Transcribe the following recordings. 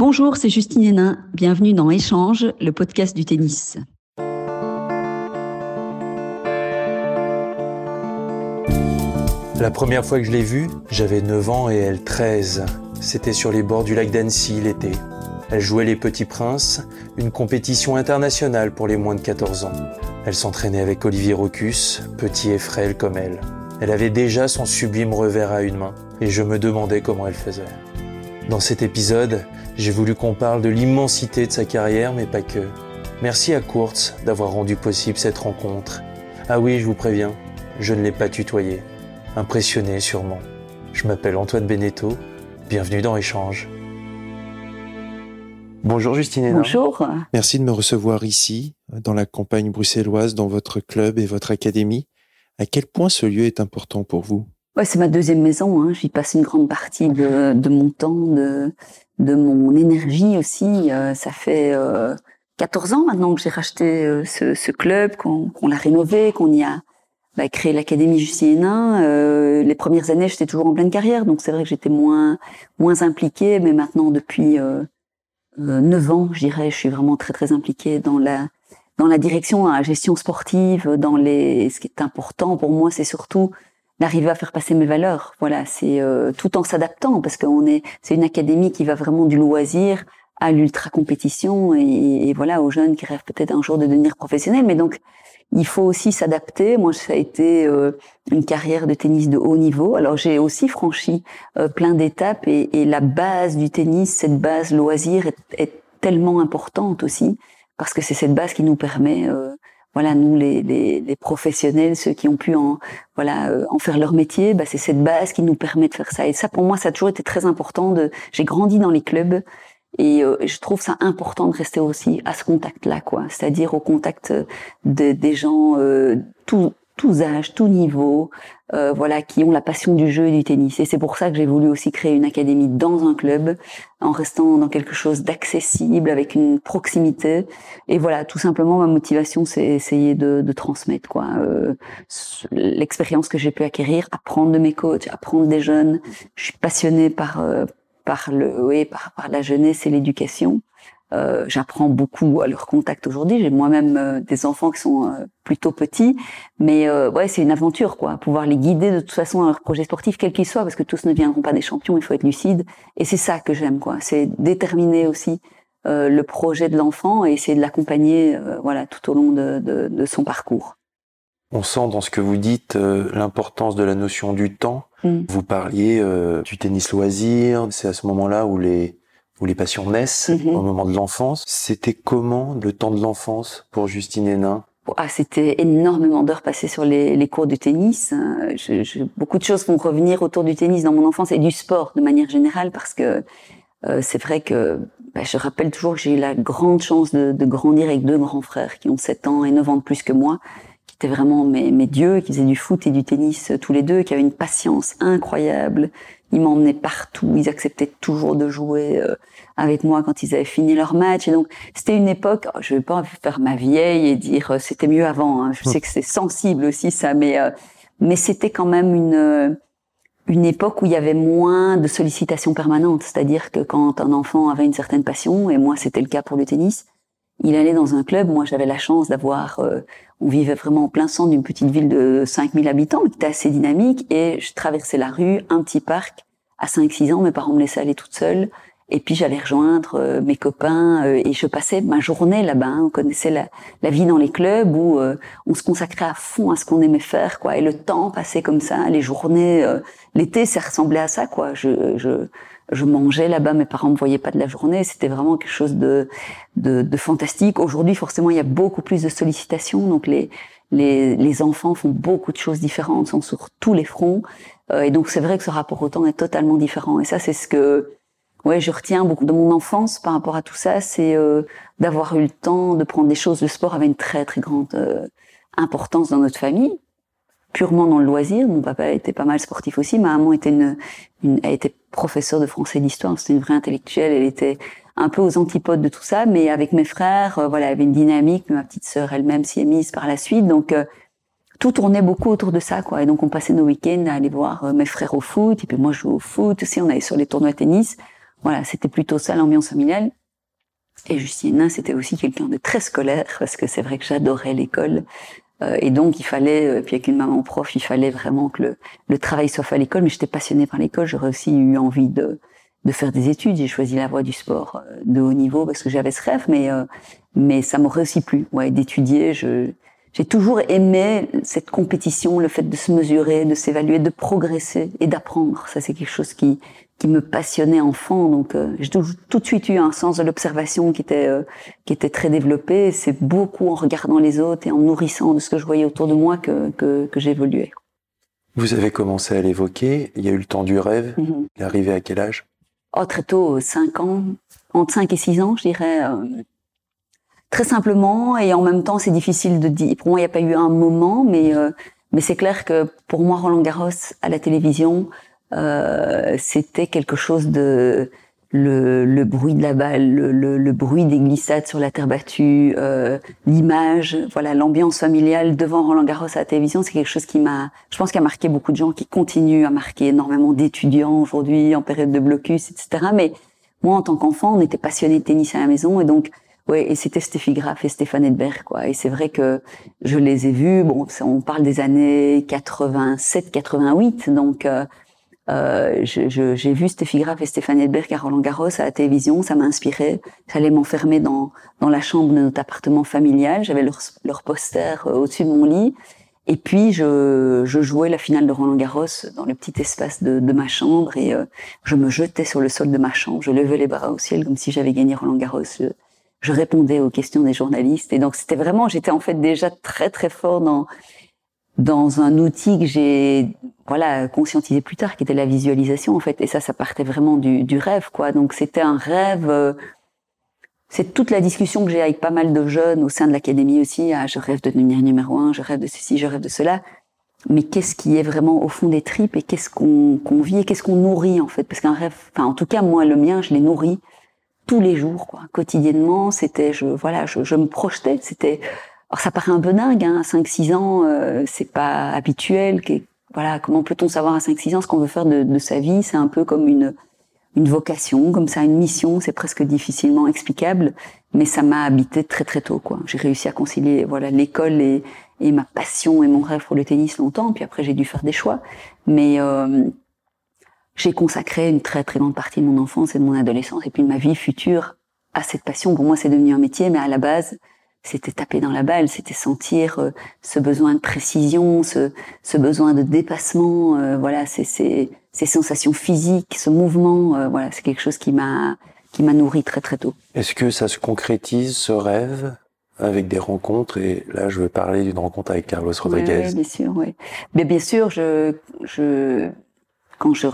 Bonjour, c'est Justine Hénin. Bienvenue dans Échange, le podcast du tennis. La première fois que je l'ai vue, j'avais 9 ans et elle 13. C'était sur les bords du lac d'Annecy l'été. Elle jouait les Petits Princes, une compétition internationale pour les moins de 14 ans. Elle s'entraînait avec Olivier Rocus, petit et frêle comme elle. Elle avait déjà son sublime revers à une main, et je me demandais comment elle faisait. Dans cet épisode, j'ai voulu qu'on parle de l'immensité de sa carrière, mais pas que. Merci à Kurtz d'avoir rendu possible cette rencontre. Ah oui, je vous préviens, je ne l'ai pas tutoyé. Impressionné sûrement. Je m'appelle Antoine Beneteau. Bienvenue dans Échange. Bonjour Justine Hénin. Bonjour. Merci de me recevoir ici, dans la campagne bruxelloise, dans votre club et votre académie. À quel point ce lieu est important pour vous? Ouais, c'est ma deuxième maison. Hein. J'y passe une grande partie de, de mon temps, de, de mon énergie aussi. Euh, ça fait euh, 14 ans maintenant que j'ai racheté euh, ce, ce, club, qu'on l'a rénové, qu'on y a bah, créé l'académie Justine. Euh, les premières années, j'étais toujours en pleine carrière, donc c'est vrai que j'étais moins moins impliquée, mais maintenant depuis euh, 9 ans, je dirais, je suis vraiment très très impliquée dans la dans la direction, dans la gestion sportive, dans les. Ce qui est important pour moi, c'est surtout d'arriver à faire passer mes valeurs. Voilà, c'est euh, tout en s'adaptant parce qu'on est, c'est une académie qui va vraiment du loisir à l'ultra compétition et, et, voilà aux jeunes qui rêvent peut-être un jour de devenir professionnels. Mais donc il faut aussi s'adapter. Moi, ça a été euh, une carrière de tennis de haut niveau. Alors j'ai aussi franchi euh, plein d'étapes et, et, la base du tennis, cette base loisir, est, est tellement importante aussi parce que c'est cette base qui nous permet, euh, voilà, nous les, les, les, professionnels, ceux qui ont pu en, voilà, euh, en faire leur métier, bah, c'est cette base qui nous permet de faire ça. Et ça, pour moi, ça a toujours été très important. De, j'ai grandi dans les clubs et euh, je trouve ça important de rester aussi à ce contact-là, quoi. C'est-à-dire au contact de, des gens, euh, tout, tous âges, tous niveaux, euh, voilà, qui ont la passion du jeu et du tennis. Et c'est pour ça que j'ai voulu aussi créer une académie dans un club, en restant dans quelque chose d'accessible, avec une proximité. Et voilà, tout simplement, ma motivation, c'est essayer de, de, transmettre quoi, euh, l'expérience que j'ai pu acquérir, apprendre de mes coachs, apprendre des jeunes. Je suis passionnée par euh, par le, oui, par, par la jeunesse et l'éducation. Euh, j'apprends beaucoup à leur contact aujourd'hui. J'ai moi-même euh, des enfants qui sont euh, plutôt petits, mais euh, ouais, c'est une aventure, quoi. Pouvoir les guider de toute façon à leur projet sportif, quel qu'il soit, parce que tous ne deviendront pas des champions. Il faut être lucide, et c'est ça que j'aime, quoi. C'est déterminer aussi euh, le projet de l'enfant et essayer de l'accompagner, voilà, tout au long de, de, de, son parcours. On sent dans ce que vous dites l'importance de la notion du temps. Mm. Vous parliez du tennis loisir. C'est à ce moment-là où les où les passions naissent mm -hmm. au moment de l'enfance. C'était comment le temps de l'enfance pour Justine Hénin? Ah, c'était énormément d'heures passées sur les, les, cours de tennis. Je, je, beaucoup de choses vont revenir autour du tennis dans mon enfance et du sport de manière générale parce que euh, c'est vrai que bah, je rappelle toujours que j'ai eu la grande chance de, de, grandir avec deux grands frères qui ont 7 ans et 9 ans de plus que moi, qui étaient vraiment mes, mes dieux, qui faisaient du foot et du tennis tous les deux, qui avaient une patience incroyable, ils m'emmenaient partout, ils acceptaient toujours de jouer euh, avec moi quand ils avaient fini leur match. Et donc, c'était une époque, oh, je vais pas faire ma vieille et dire euh, c'était mieux avant. Hein. Je sais que c'est sensible aussi ça, mais euh, mais c'était quand même une une époque où il y avait moins de sollicitations permanentes. C'est-à-dire que quand un enfant avait une certaine passion, et moi c'était le cas pour le tennis, il allait dans un club. Moi, j'avais la chance d'avoir. on vivait vraiment en plein centre d'une petite ville de 5000 habitants, qui était assez dynamique. Et je traversais la rue, un petit parc. À 5-6 ans, mes parents me laissaient aller toute seule. Et puis j'allais rejoindre euh, mes copains euh, et je passais ma journée là-bas. Hein. On connaissait la, la, vie dans les clubs où euh, on se consacrait à fond à ce qu'on aimait faire, quoi. Et le temps passait comme ça, les journées, l'été, ça ressemblait à ça, quoi. Je, je, je mangeais là-bas, mes parents me voyaient pas de la journée. C'était vraiment quelque chose de, de, de fantastique. Aujourd'hui, forcément, il y a beaucoup plus de sollicitations, donc les les, les enfants font beaucoup de choses différentes, sont sur tous les fronts. Euh, et donc c'est vrai que ce rapport au temps est totalement différent. Et ça, c'est ce que ouais, je retiens beaucoup de mon enfance par rapport à tout ça, c'est euh, d'avoir eu le temps de prendre des choses. Le sport avait une très très grande euh, importance dans notre famille, purement dans le loisir. Mon papa était pas mal sportif aussi. Ma maman était une, une a été professeure de français et d'histoire. C'était une vraie intellectuelle. Elle était un peu aux antipodes de tout ça, mais avec mes frères, euh, voilà, avait une dynamique. Ma petite sœur elle-même s'y est mise par la suite, donc tout tournait beaucoup autour de ça, quoi. Et donc on passait nos week-ends à aller voir mes frères au foot, et puis moi je jouais au foot aussi. On allait sur les tournois de tennis. Voilà, c'était plutôt ça l'ambiance familiale. Et Justine c'était aussi quelqu'un de très scolaire, parce que c'est vrai que j'adorais l'école. Euh, et donc, il fallait, euh, puis avec une maman prof, il fallait vraiment que le, le travail soit fait à l'école. Mais j'étais passionnée par l'école. J'aurais aussi eu envie de, de faire des études. J'ai choisi la voie du sport euh, de haut niveau parce que j'avais ce rêve, mais mais ça m'aurait aussi plu, ouais, d'étudier. J'ai toujours aimé cette compétition, le fait de se mesurer, de s'évaluer, de progresser et d'apprendre. Ça, c'est quelque chose qui qui me passionnait enfant. Donc, euh, j'ai tout, tout, de suite eu un sens de l'observation qui était euh, qui était très développé. C'est beaucoup en regardant les autres et en nourrissant de ce que je voyais autour de moi que que, que j'évoluais. Vous avez commencé à l'évoquer. Il y a eu le temps du rêve. Mm Il est arrivé à quel âge? Oh, très tôt, 5 ans, entre 5 et 6 ans, je dirais. Euh, très simplement, et en même temps, c'est difficile de dire. Pour moi, il n'y a pas eu un moment, mais mais c'est clair que pour moi, Roland Garros à la télévision, euh, c'était quelque chose de le, le, bruit de la balle, le, le, le, bruit des glissades sur la terre battue, euh, l'image, voilà, l'ambiance familiale devant Roland Garros à la télévision, c'est quelque chose qui m'a, je pense, qui a marqué beaucoup de gens, qui continue à marquer énormément d'étudiants aujourd'hui en période de blocus, etc. Mais moi, en tant qu'enfant, on était passionné de tennis à la maison, et donc, ouais, et c'était Steffi Graf et Stéphane Edberg, quoi. Et c'est vrai que je les ai vus. Bon, on parle des années 87, 88, donc. Euh, euh, j'ai vu Steffi Graf et Stéphane Edberg à Roland Garros à la télévision, ça m'a inspiré. J'allais m'enfermer dans, dans la chambre de notre appartement familial, j'avais leur, leur poster euh, au-dessus de mon lit. Et puis je, jouais la finale de Roland Garros dans le petit espace de, ma chambre et euh, je me jetais sur le sol de ma chambre, je levais les bras au ciel comme si j'avais gagné Roland Garros. Je, je, répondais aux questions des journalistes et donc c'était vraiment, j'étais en fait déjà très très fort dans dans un outil que j'ai voilà conscientisé plus tard, qui était la visualisation en fait. Et ça, ça partait vraiment du, du rêve, quoi. Donc c'était un rêve. Euh, c'est toute la discussion que j'ai avec pas mal de jeunes au sein de l'académie aussi. Ah, je rêve de devenir numéro un, je rêve de ceci, je rêve de cela. Mais qu'est-ce qui est vraiment au fond des tripes et qu'est-ce qu'on qu'on vit et qu'est-ce qu'on nourrit en fait? Parce qu'un rêve, enfin en tout cas moi le mien, je l'ai nourri tous les jours, quoi, quotidiennement. C'était, je voilà, je, je me projetais. C'était alors ça paraît un peu dingue, hein, à 5-6 ans, euh, c'est pas habituel. voilà, comment peut-on savoir à 5-6 ans ce qu'on veut faire de, de sa vie? C'est un peu comme une, une vocation, comme ça, une mission. C'est presque difficilement explicable, mais ça m'a habité très très tôt. quoi. J'ai réussi à concilier voilà l'école et, et ma passion et mon rêve pour le tennis longtemps. Puis après, j'ai dû faire des choix, mais euh, j'ai consacré une très très grande partie de mon enfance et de mon adolescence et puis de ma vie future à cette passion. Pour moi, c'est devenu un métier, mais à la base, c'était taper dans la balle, c'était sentir euh, ce besoin de précision, ce, ce besoin de dépassement, euh, voilà, c'est ces, ces sensations physiques, ce mouvement, euh, voilà, c'est quelque chose qui m'a qui m'a nourri très très tôt. Est-ce que ça se concrétise ce rêve avec des rencontres? Et là je veux parler d'une rencontre avec Carlos Rodriguez. Oui, bien sûr, oui. Mais bien sûr, je je quand je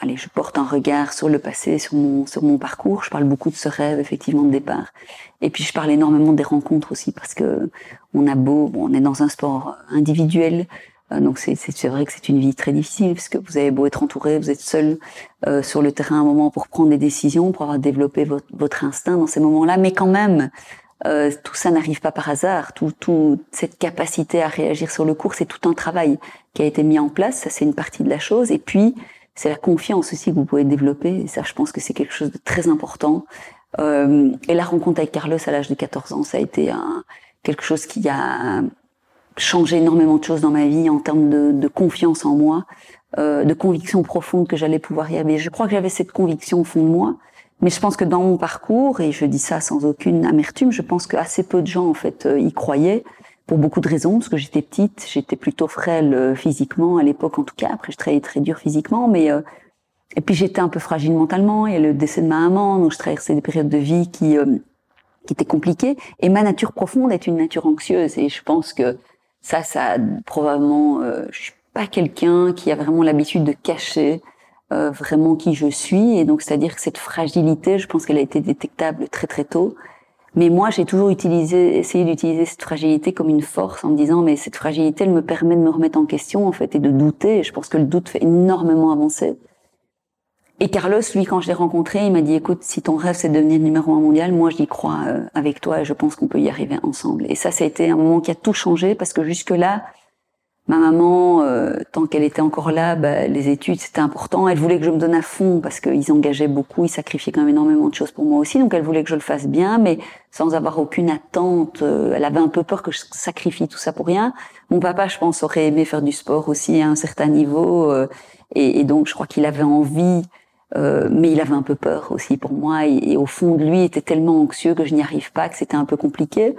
allez, je porte un regard sur le passé, sur mon, sur mon parcours. Je parle beaucoup de ce rêve, effectivement, de départ. Et puis, je parle énormément des rencontres aussi, parce que on a beau, bon, on est dans un sport individuel, euh, donc c'est, vrai que c'est une vie très difficile, parce que vous avez beau être entouré, vous êtes seul euh, sur le terrain un moment pour prendre des décisions, pour avoir développé votre, votre instinct dans ces moments-là, mais quand même, euh, tout ça n'arrive pas par hasard. Tout, tout cette capacité à réagir sur le cours, c'est tout un travail qui a été mis en place. Ça, c'est une partie de la chose. Et puis, c'est la confiance aussi que vous pouvez développer. Et ça, je pense que c'est quelque chose de très important. Euh, et la rencontre avec Carlos à l'âge de 14 ans, ça a été un, quelque chose qui a changé énormément de choses dans ma vie en termes de, de confiance en moi, euh, de conviction profonde que j'allais pouvoir y arriver. Je crois que j'avais cette conviction au fond de moi. Mais je pense que dans mon parcours, et je dis ça sans aucune amertume, je pense que assez peu de gens en fait euh, y croyaient pour beaucoup de raisons, parce que j'étais petite, j'étais plutôt frêle euh, physiquement à l'époque en tout cas. Après, je travaillais très dur physiquement, mais euh, et puis j'étais un peu fragile mentalement. Il y a le décès de ma maman, donc je traversais des périodes de vie qui euh, qui étaient compliquées. Et ma nature profonde est une nature anxieuse, et je pense que ça, ça probablement, je suis pas quelqu'un qui a vraiment l'habitude de cacher euh, vraiment qui je suis. Et donc, c'est-à-dire que cette fragilité, je pense qu'elle a été détectable très très tôt. Mais moi, j'ai toujours utilisé, essayé d'utiliser cette fragilité comme une force en me disant, mais cette fragilité, elle me permet de me remettre en question, en fait, et de douter. Je pense que le doute fait énormément avancer. Et Carlos, lui, quand je l'ai rencontré, il m'a dit, écoute, si ton rêve c'est de devenir numéro un mondial, moi j'y crois euh, avec toi et je pense qu'on peut y arriver ensemble. Et ça, ça a été un moment qui a tout changé parce que jusque-là, ma maman, euh, tant qu'elle était encore là, bah, les études c'était important. Elle voulait que je me donne à fond parce qu'ils engageaient beaucoup, ils sacrifiaient quand même énormément de choses pour moi aussi. Donc elle voulait que je le fasse bien, mais sans avoir aucune attente. Euh, elle avait un peu peur que je sacrifie tout ça pour rien. Mon papa, je pense, aurait aimé faire du sport aussi à un certain niveau. et, et, donc je crois qu'il avait envie euh, mais il avait un peu peur aussi pour moi et, au fond de lui était tellement anxieux que je n'y arrive pas, que c'était un peu compliqué.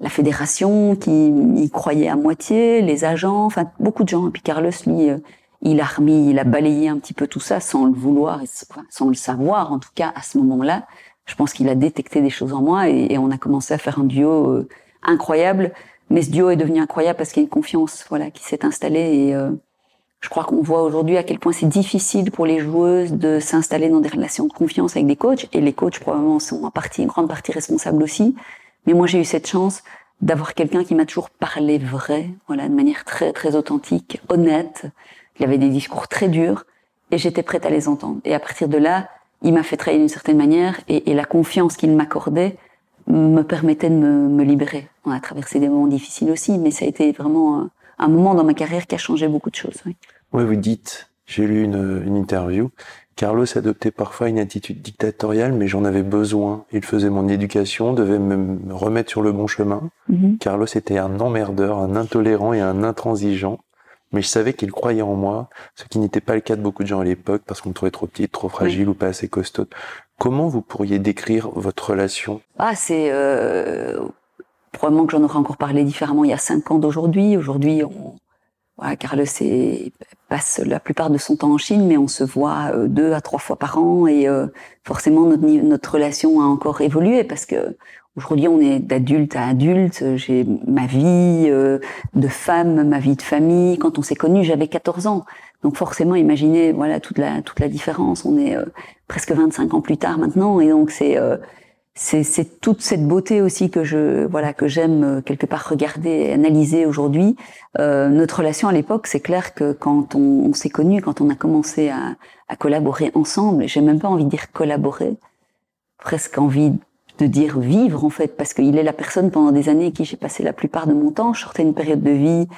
La fédération qui y croyait à moitié, les agents, enfin beaucoup de gens. Et puis Carlos, lui, euh, il a remis, il a balayé un petit peu tout ça sans le vouloir, sans le savoir en tout cas à ce moment-là. Je pense qu'il a détecté des choses en moi et, on a commencé à faire un duo euh, incroyable. Mais ce duo est devenu incroyable parce qu'il y a une confiance, voilà, qui s'est installée et je crois qu'on voit aujourd'hui à quel point c'est difficile pour les joueuses de s'installer dans des relations de confiance avec des coachs, et les coachs probablement sont en partie, une grande partie responsables aussi. Mais moi, j'ai eu cette chance d'avoir quelqu'un qui m'a toujours parlé vrai, voilà, de manière très très authentique, honnête. Il avait des discours très durs, et j'étais prête à les entendre. Et à partir de là, il m'a fait travailler d'une certaine manière, et, la confiance qu'il m'accordait me permettait de me, libérer. On a traversé des moments difficiles aussi, mais ça a été vraiment un moment dans ma carrière qui a changé beaucoup de choses. Oui, vous dites, j'ai lu une interview, Carlos adoptait parfois une attitude dictatoriale, mais j'en avais besoin. Il faisait mon éducation, devait me remettre sur le bon chemin. Mhm. Carlos était un emmerdeur, un intolérant et un intransigeant. Mais je savais qu'il croyait en moi, ce qui n'était pas le cas de beaucoup de gens à l'époque, parce qu'on me trouvait trop petite, trop fragile ou pas assez costaud. Comment vous pourriez décrire votre relation? Ah, c'est euh, probablement que j'en aurais encore parlé différemment il y a cinq ans d'aujourd'hui. Aujourd'hui, on, voilà, Carlos est, passe la plupart de son temps en Chine, mais on se voit euh, deux à trois fois par an et euh, forcément notre, notre relation a encore évolué parce que aujourd'hui on est d'adulte à adulte. J'ai ma vie euh, de femme, ma vie de famille. Quand on s'est connus, j'avais 14 ans. Donc forcément, imaginez voilà toute la toute la différence. On est presque 25 ans plus tard maintenant, et donc c'est c'est toute cette beauté aussi que je voilà que j'aime euh, quelque part regarder et analyser aujourd'hui. Euh, notre relation à l'époque, c'est clair que quand on, s'est connus, quand on a commencé à, à collaborer ensemble, j'ai même pas envie de dire collaborer, presque envie de dire vivre en fait, parce qu'il est la personne pendant des années qui j'ai passé la plupart de mon temps. Je sortais une période de vie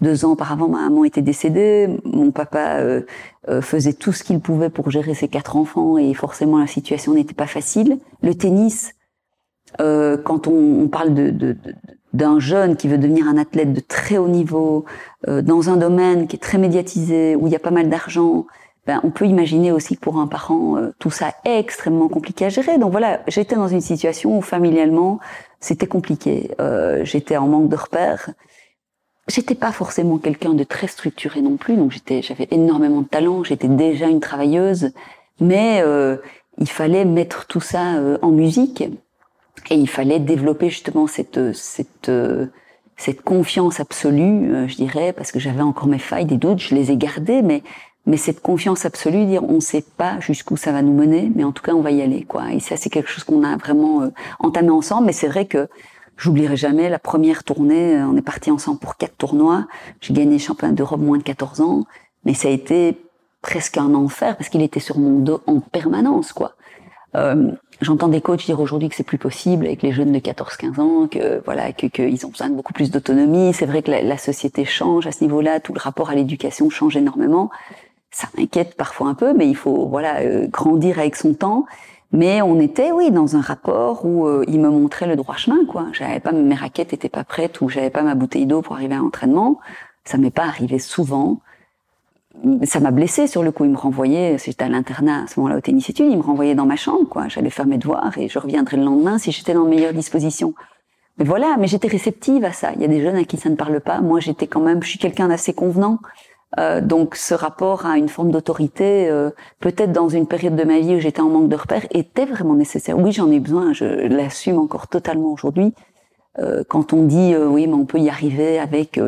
deux ans auparavant, ma maman était décédée. Mon papa euh, euh, faisait tout ce qu'il pouvait pour gérer ses quatre enfants et forcément la situation n'était pas facile. Le tennis, euh, quand on, on parle de, de, d'un jeune qui veut devenir un athlète de très haut niveau, euh, dans un domaine qui est très médiatisé, où il y a pas mal d'argent, ben, on peut imaginer aussi que pour un parent, euh, tout ça est extrêmement compliqué à gérer. Donc voilà, j'étais dans une situation où familialement, c'était compliqué. j'étais en manque de repères j'étais pas forcément quelqu'un de très structuré non plus, donc j'étais, j'avais énormément de talent, j'étais déjà une travailleuse, mais euh, il fallait mettre tout ça euh, en musique et il fallait développer justement cette cette cette confiance absolue, euh, je dirais, parce que j'avais encore mes failles, des doutes, je les ai gardées, mais mais cette confiance absolue, dire on sait pas jusqu'où ça va nous mener, mais en tout cas on va y aller, quoi. Et ça c'est quelque chose qu'on a vraiment entamé ensemble, mais c'est vrai que J'oublierai jamais la première tournée. Euh, on est parti ensemble pour quatre tournois. J'ai gagné championnat d'Europe moins de 14 ans, mais ça a été presque un enfer parce qu'il était sur mon dos en permanence, quoi. Euh, J'entends des coachs dire aujourd'hui que c'est plus possible avec les jeunes de 14-15 ans, que voilà, que qu'ils ont besoin de beaucoup plus d'autonomie. C'est vrai que la, la, société change à ce niveau-là, tout le rapport à l'éducation change énormément. Ça m'inquiète parfois un peu, mais il faut voilà euh, grandir avec son temps. Mais on était, oui, dans un rapport où euh, il me montrait le droit chemin, quoi. J'avais pas mes raquettes étaient pas prêtes ou j'avais pas ma bouteille d'eau pour arriver à l'entraînement. Ça m'est pas arrivé souvent. Ça m'a blessé sur le coup. Il me renvoyait, j'étais à l'internat à ce moment-là au tennis études, il me renvoyait dans ma chambre, quoi. J'allais faire mes devoirs et je reviendrai le lendemain si j'étais dans de meilleures dispositions. Mais voilà, mais j'étais réceptive à ça. Il y a des jeunes à qui ça ne parle pas. Moi, j'étais quand même, je suis quelqu'un d'assez convenant. Euh, donc ce rapport à une forme d'autorité, euh, peut-être dans une période de ma vie où j'étais en manque de repères, était vraiment nécessaire. Oui, j'en ai besoin, je l'assume encore totalement aujourd'hui. Euh, quand on dit oui, mais on peut y arriver avec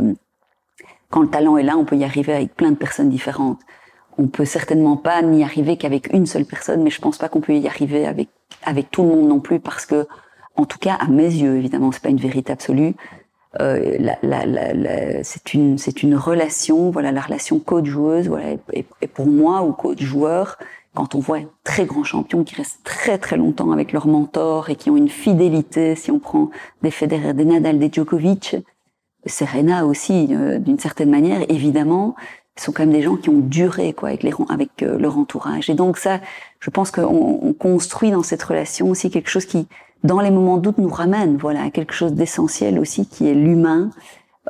quand le talent est là, on peut y arriver avec plein de personnes différentes. On peut certainement pas n'y arriver qu'avec une seule personne, mais je pense pas qu'on peut y arriver avec avec tout le monde non plus, parce que, en tout cas, à mes yeux, évidemment, c'est pas une vérité absolue. Euh, la, la, la, c'est une c'est une relation, voilà, la relation coach-joueuse, voilà, et, pour moi ou coach-joueur, quand on voit très grands champions qui restent très très longtemps avec leur mentor et qui ont une fidélité, si on prend des Federer, des Nadal, des Djokovic, Serena aussi, euh, d'une certaine manière, évidemment, sont quand même des gens qui ont duré quoi avec les avec euh, leur entourage. Et donc ça, je pense qu'on on construit dans cette relation aussi quelque chose qui, dans les moments de doute, nous ramène voilà à quelque chose d'essentiel aussi qui est l'humain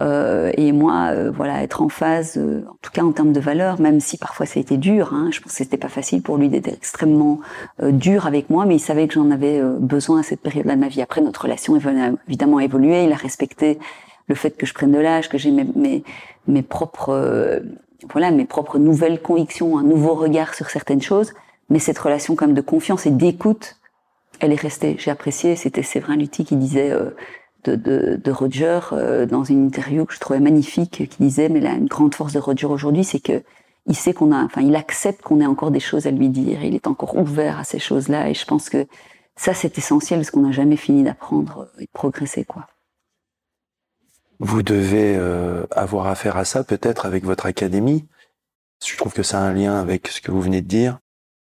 euh, et moi, euh, voilà, être en phase, euh, en tout cas en termes de valeur, même si parfois ça a été dur. Hein, je pense que c'était pas facile pour lui d'être extrêmement dur avec moi, mais il savait que j'en avais besoin à cette période-là de ma vie. Après, notre relation évidemment évolué. Il a respecté le fait que je prenne de l'âge, que j'ai mes, mes, mes, propres, voilà, mes propres nouvelles convictions, un nouveau regard sur certaines choses. Mais cette relation comme de confiance et d'écoute, elle est restée. J'ai apprécié. C'était Séverin Lutti qui disait de, de, de Roger euh, dans une interview que je trouvais magnifique, qui disait mais là une grande force de Roger aujourd'hui, c'est que il sait qu'on a, enfin il accepte qu'on ait encore des choses à lui dire. Il est encore ouvert à ces choses-là et je pense que ça c'est essentiel parce qu'on n'a jamais fini d'apprendre et de progresser quoi. Vous devez euh, avoir affaire à ça peut-être avec votre académie. Je trouve que ça a un lien avec ce que vous venez de dire.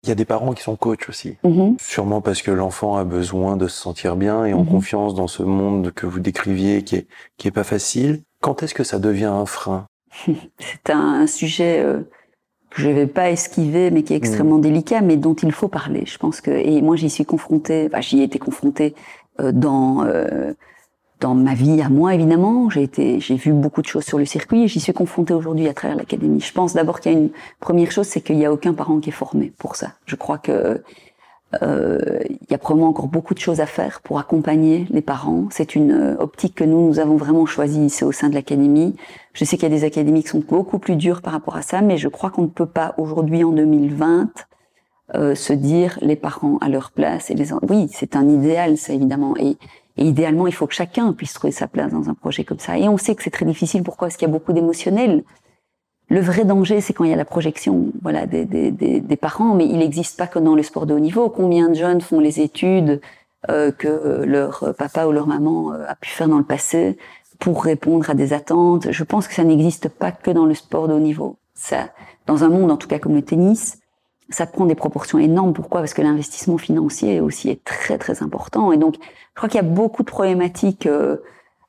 Il y a des parents qui sont coachs aussi. Mm-hmm. Sûrement parce que l'enfant a besoin de se sentir bien et en mm-hmm. confiance dans ce monde que vous décriviez qui est, qui est pas facile. Quand est-ce que ça devient un frein C'est un, sujet euh, que je vais pas esquiver, mais qui est extrêmement mm. délicat, mais dont il faut parler. Je pense que, et moi j'y suis confrontée, enfin j'y ai été confrontée euh, dans euh, dans ma vie à moi évidemment. J'ai été, j'ai vu beaucoup de choses sur le circuit et j'y suis confrontée aujourd'hui à travers l'académie. Je pense d'abord qu'il y a une première chose, c'est qu'il n'y a aucun parent qui est formé pour ça. Je crois que euh, il y a probablement encore beaucoup de choses à faire pour accompagner les parents. C'est une euh, optique que nous, nous avons vraiment choisie ici au sein de l'académie. Je sais qu'il y a des académies qui sont beaucoup plus dures par rapport à ça, mais je crois qu'on ne peut pas aujourd'hui en 2020 euh, se dire les parents à leur place et les oui c'est un idéal ça évidemment et et idéalement, il faut que chacun puisse trouver sa place dans un projet comme ça. Et on sait que c'est très difficile. Pourquoi Parce qu'il y a beaucoup d'émotionnel? Le vrai danger, c'est quand il y a la projection, voilà, des, des, des, des parents. Mais il n'existe pas que dans le sport de haut niveau. Combien de jeunes font les études euh, que leur papa ou leur maman euh, a pu faire dans le passé pour répondre à des attentes? Je pense que ça n'existe pas que dans le sport de haut niveau. Ça, dans un monde, en tout cas comme le tennis, ça prend des proportions énormes. Pourquoi? Parce que l'investissement financier aussi est très très important. Et donc, je crois qu'il y a beaucoup de problématiques euh,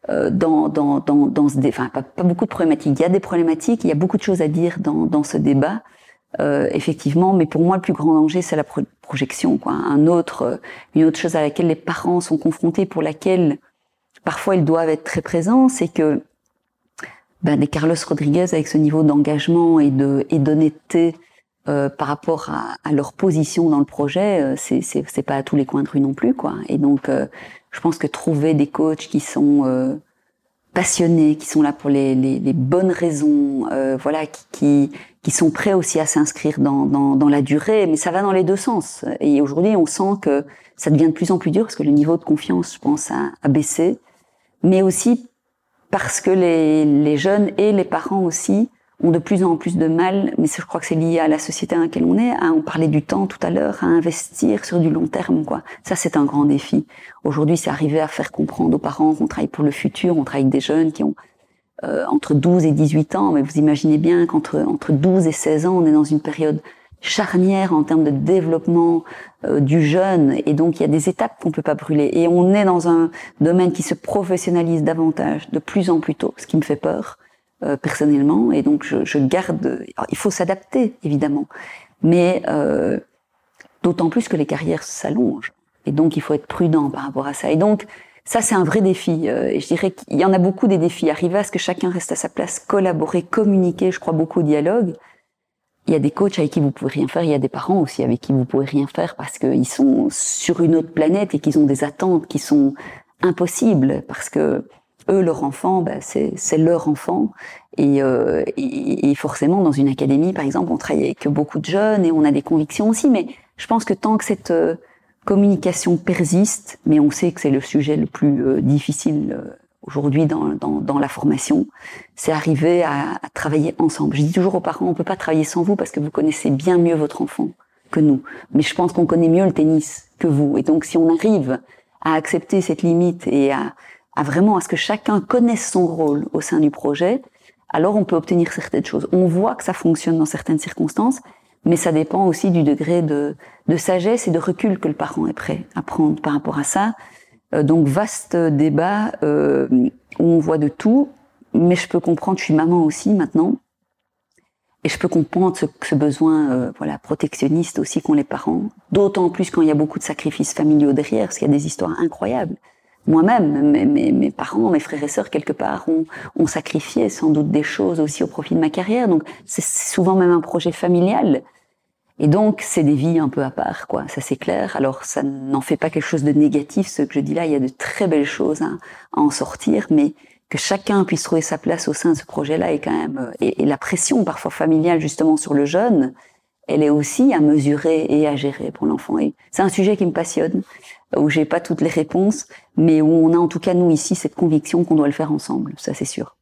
euh dans, dans, dans, dans ce débat. Enfin, pas, beaucoup de problématiques. Il y a des problématiques, il y a beaucoup de choses à dire dans, dans ce débat, euh, effectivement. Mais pour moi, le plus grand danger, c'est la projection. Quoi. Un autre, euh, une autre chose à laquelle les parents sont confrontés, pour laquelle parfois ils doivent être très présents, c'est que ben, des Carlos Rodriguez avec ce niveau d'engagement et de et d'honnêteté euh, par rapport à, leur position dans le projet, euh, c'est pas à tous les coins de rue non plus quoi. Et donc, euh, je pense que trouver des coachs qui sont euh, passionnés, qui sont là pour les, bonnes raisons, voilà, qui, sont prêts aussi à s'inscrire dans, la durée, mais ça va dans les deux sens. Et aujourd'hui, on sent que ça devient de plus en plus dur parce que le niveau de confiance, je pense, a, baissé, mais aussi parce que les jeunes et les parents aussi ont de plus en plus de mal, mais je crois que c'est lié à la société dans laquelle on est, à on parlait du temps tout à l'heure, à investir sur du long terme, quoi. Ça, c'est un grand défi. Aujourd'hui, c'est arriver à faire comprendre aux parents qu'on travaille pour le futur, on travaille avec des jeunes qui ont euh, entre 12 et 18 ans, mais vous imaginez bien qu'entre entre 12 et 16 ans, on est dans une période charnière en termes de développement euh, du jeune et donc il y a des étapes qu'on peut pas brûler et on est dans un domaine qui se professionnalise davantage de plus en plus tôt ce qui me fait peur euh, personnellement, et donc je, je garde. il faut s'adapter évidemment, mais euh, d'autant plus que les carrières s'allongent, et donc il faut être prudent par rapport à ça. Et donc ça c'est un vrai défi. Euh, et je dirais qu'il y en a beaucoup des défis. Arriver à ce que chacun reste à sa place, collaborer, communiquer. Je crois beaucoup au dialogue. Il y a des coachs avec qui vous pouvez rien faire. Il y a des parents aussi avec qui vous pouvez rien faire parce qu'ils sont sur une autre planète et qu'ils ont des attentes qui sont impossibles parce que eux, leur enfant, bah, c'est leur enfant. Euh, et, et, forcément, dans une académie, par exemple, on travaille avec beaucoup de jeunes et on a des convictions aussi. Mais je pense que tant que cette euh, communication persiste, mais on sait que c'est le sujet le plus euh, difficile aujourd'hui dans, dans, dans, la formation, c'est arriver à, à, travailler ensemble. Je dis toujours aux parents, on peut pas travailler sans vous parce que vous connaissez bien mieux votre enfant que nous. Mais je pense qu'on connaît mieux le tennis que vous. Et donc, si on arrive à accepter cette limite et à, à vraiment à ce que chacun connaisse son rôle au sein du projet, alors on peut obtenir certaines choses. On voit que ça fonctionne dans certaines circonstances, mais ça dépend aussi du degré de, sagesse et de recul que le parent est prêt à prendre par rapport à ça. Euh, donc vaste débat euh, où on voit de tout, mais je peux comprendre, je suis maman aussi maintenant, et je peux comprendre ce, ce besoin euh, voilà protectionniste aussi qu'ont les parents, d'autant plus quand il y a beaucoup de sacrifices familiaux derrière, parce qu'il y a des histoires incroyables. Moi-même, mes, mes, mes, parents, mes frères et sœurs, quelque part, ont, ont, sacrifié sans doute des choses aussi au profit de ma carrière. Donc, c'est souvent même un projet familial. Et donc, c'est des vies un peu à part, quoi. Ça, c'est clair. Alors, ça n'en fait pas quelque chose de négatif, ce que je dis là. Il y a de très belles choses à, à en sortir, mais que chacun puisse trouver sa place au sein de ce projet-là est quand même, euh, et, et, la pression parfois familiale, justement, sur le jeune, elle est aussi à mesurer et à gérer pour l'enfant. Et c'est un sujet qui me passionne, où j'ai pas toutes les réponses, mais où on a en tout cas, nous, ici, cette conviction qu'on doit le faire ensemble. Ça, c'est sûr.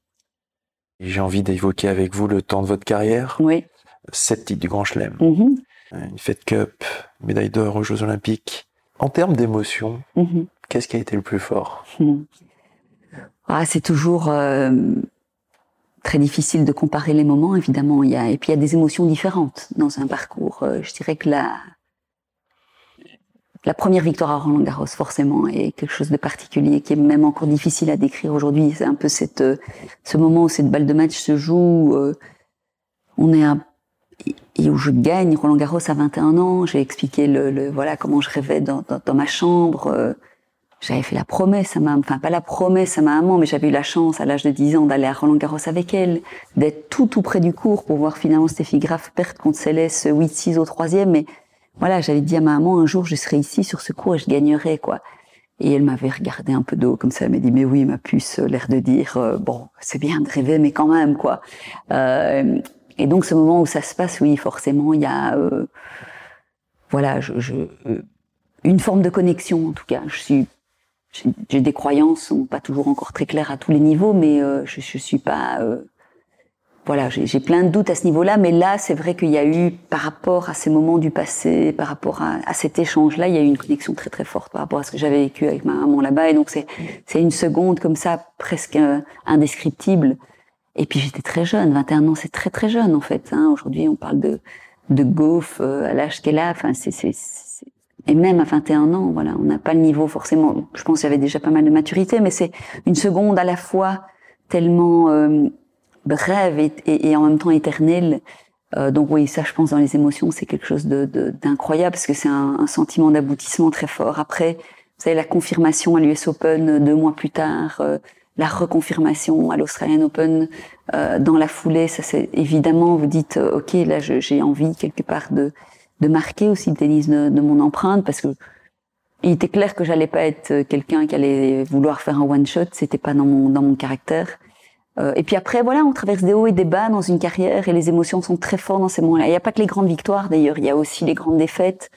J'ai envie d'évoquer avec vous le temps de votre carrière. Oui. Sept titres du Grand Chelem. Mm -hmm une Fed Cup, médaille d'or aux Jeux Olympiques. En termes d'émotion, mm -hmm. qu'est-ce qui a été le plus fort? Mm. ah, C'est toujours euh, très difficile de comparer les moments, évidemment. Il y a, et puis il y a des émotions différentes dans un parcours. Euh, je dirais que la, la première victoire à Roland Garros, forcément, est quelque chose de particulier, qui est même encore difficile à décrire aujourd'hui. C'est un peu cette, euh, ce moment où cette balle de match se joue. Euh, on est un et où je gagne Roland Garros à 21 ans. J'ai expliqué le, le, voilà comment je rêvais dans, dans, ma chambre. J'avais fait la promesse à ma, enfin pas la promesse à ma maman, mais j'avais eu la chance à l'âge de 10 ans d'aller à Roland Garros avec elle, d'être tout tout près du cours pour voir finalement Steffi Graf perdre contre Céleste 8-6 au troisième. Mais voilà, j'avais dit à ma maman un jour je serai ici sur ce cours et je gagnerai quoi. Et elle m'avait regardé un peu d'eau comme ça, elle m'a dit mais oui ma puce, l'air de dire euh, bon c'est bien de rêver mais quand même quoi. Euh, et donc ce moment où ça se passe, oui, forcément, il y a, euh, voilà, je, je, une forme de connexion en tout cas. Je suis, j'ai des croyances, pas toujours encore très claires à tous les niveaux, mais euh, je, je suis pas, euh, voilà, j'ai plein de doutes à ce niveau-là. Mais là, c'est vrai qu'il y a eu, par rapport à ces moments du passé, par rapport à, à cet échange-là, il y a eu une connexion très très forte par rapport à ce que j'avais vécu avec ma maman là-bas. Et donc c'est, c'est une seconde comme ça, presque euh, indescriptible. Et puis j'étais très jeune, 21 ans, c'est très très jeune en fait. Hein. Aujourd'hui, on parle de de Goff euh, à l'âge qu'elle a. Enfin, c'est et même à 21 ans, voilà, on n'a pas le niveau forcément. Je pense qu'il y avait déjà pas mal de maturité, mais c'est une seconde à la fois tellement euh, brève et, et, et, en même temps éternelle. Euh, donc oui, ça, je pense dans les émotions, c'est quelque chose de d'incroyable parce que c'est un, un, sentiment d'aboutissement très fort. Après, vous savez, la confirmation à l'US Open deux mois plus tard. Euh, la reconfirmation à l'Australian Open euh, dans la foulée, ça c'est évidemment vous dites euh, ok là j'ai envie quelque part de de marquer aussi le tennis de, de mon empreinte parce que il était clair que j'allais pas être quelqu'un qui allait vouloir faire un one shot, c'était pas dans mon dans mon caractère. Euh, et puis après voilà, on traverse des hauts et des bas dans une carrière et les émotions sont très fortes dans ces moments-là. Il n'y a pas que les grandes victoires d'ailleurs, il y a aussi les grandes défaites.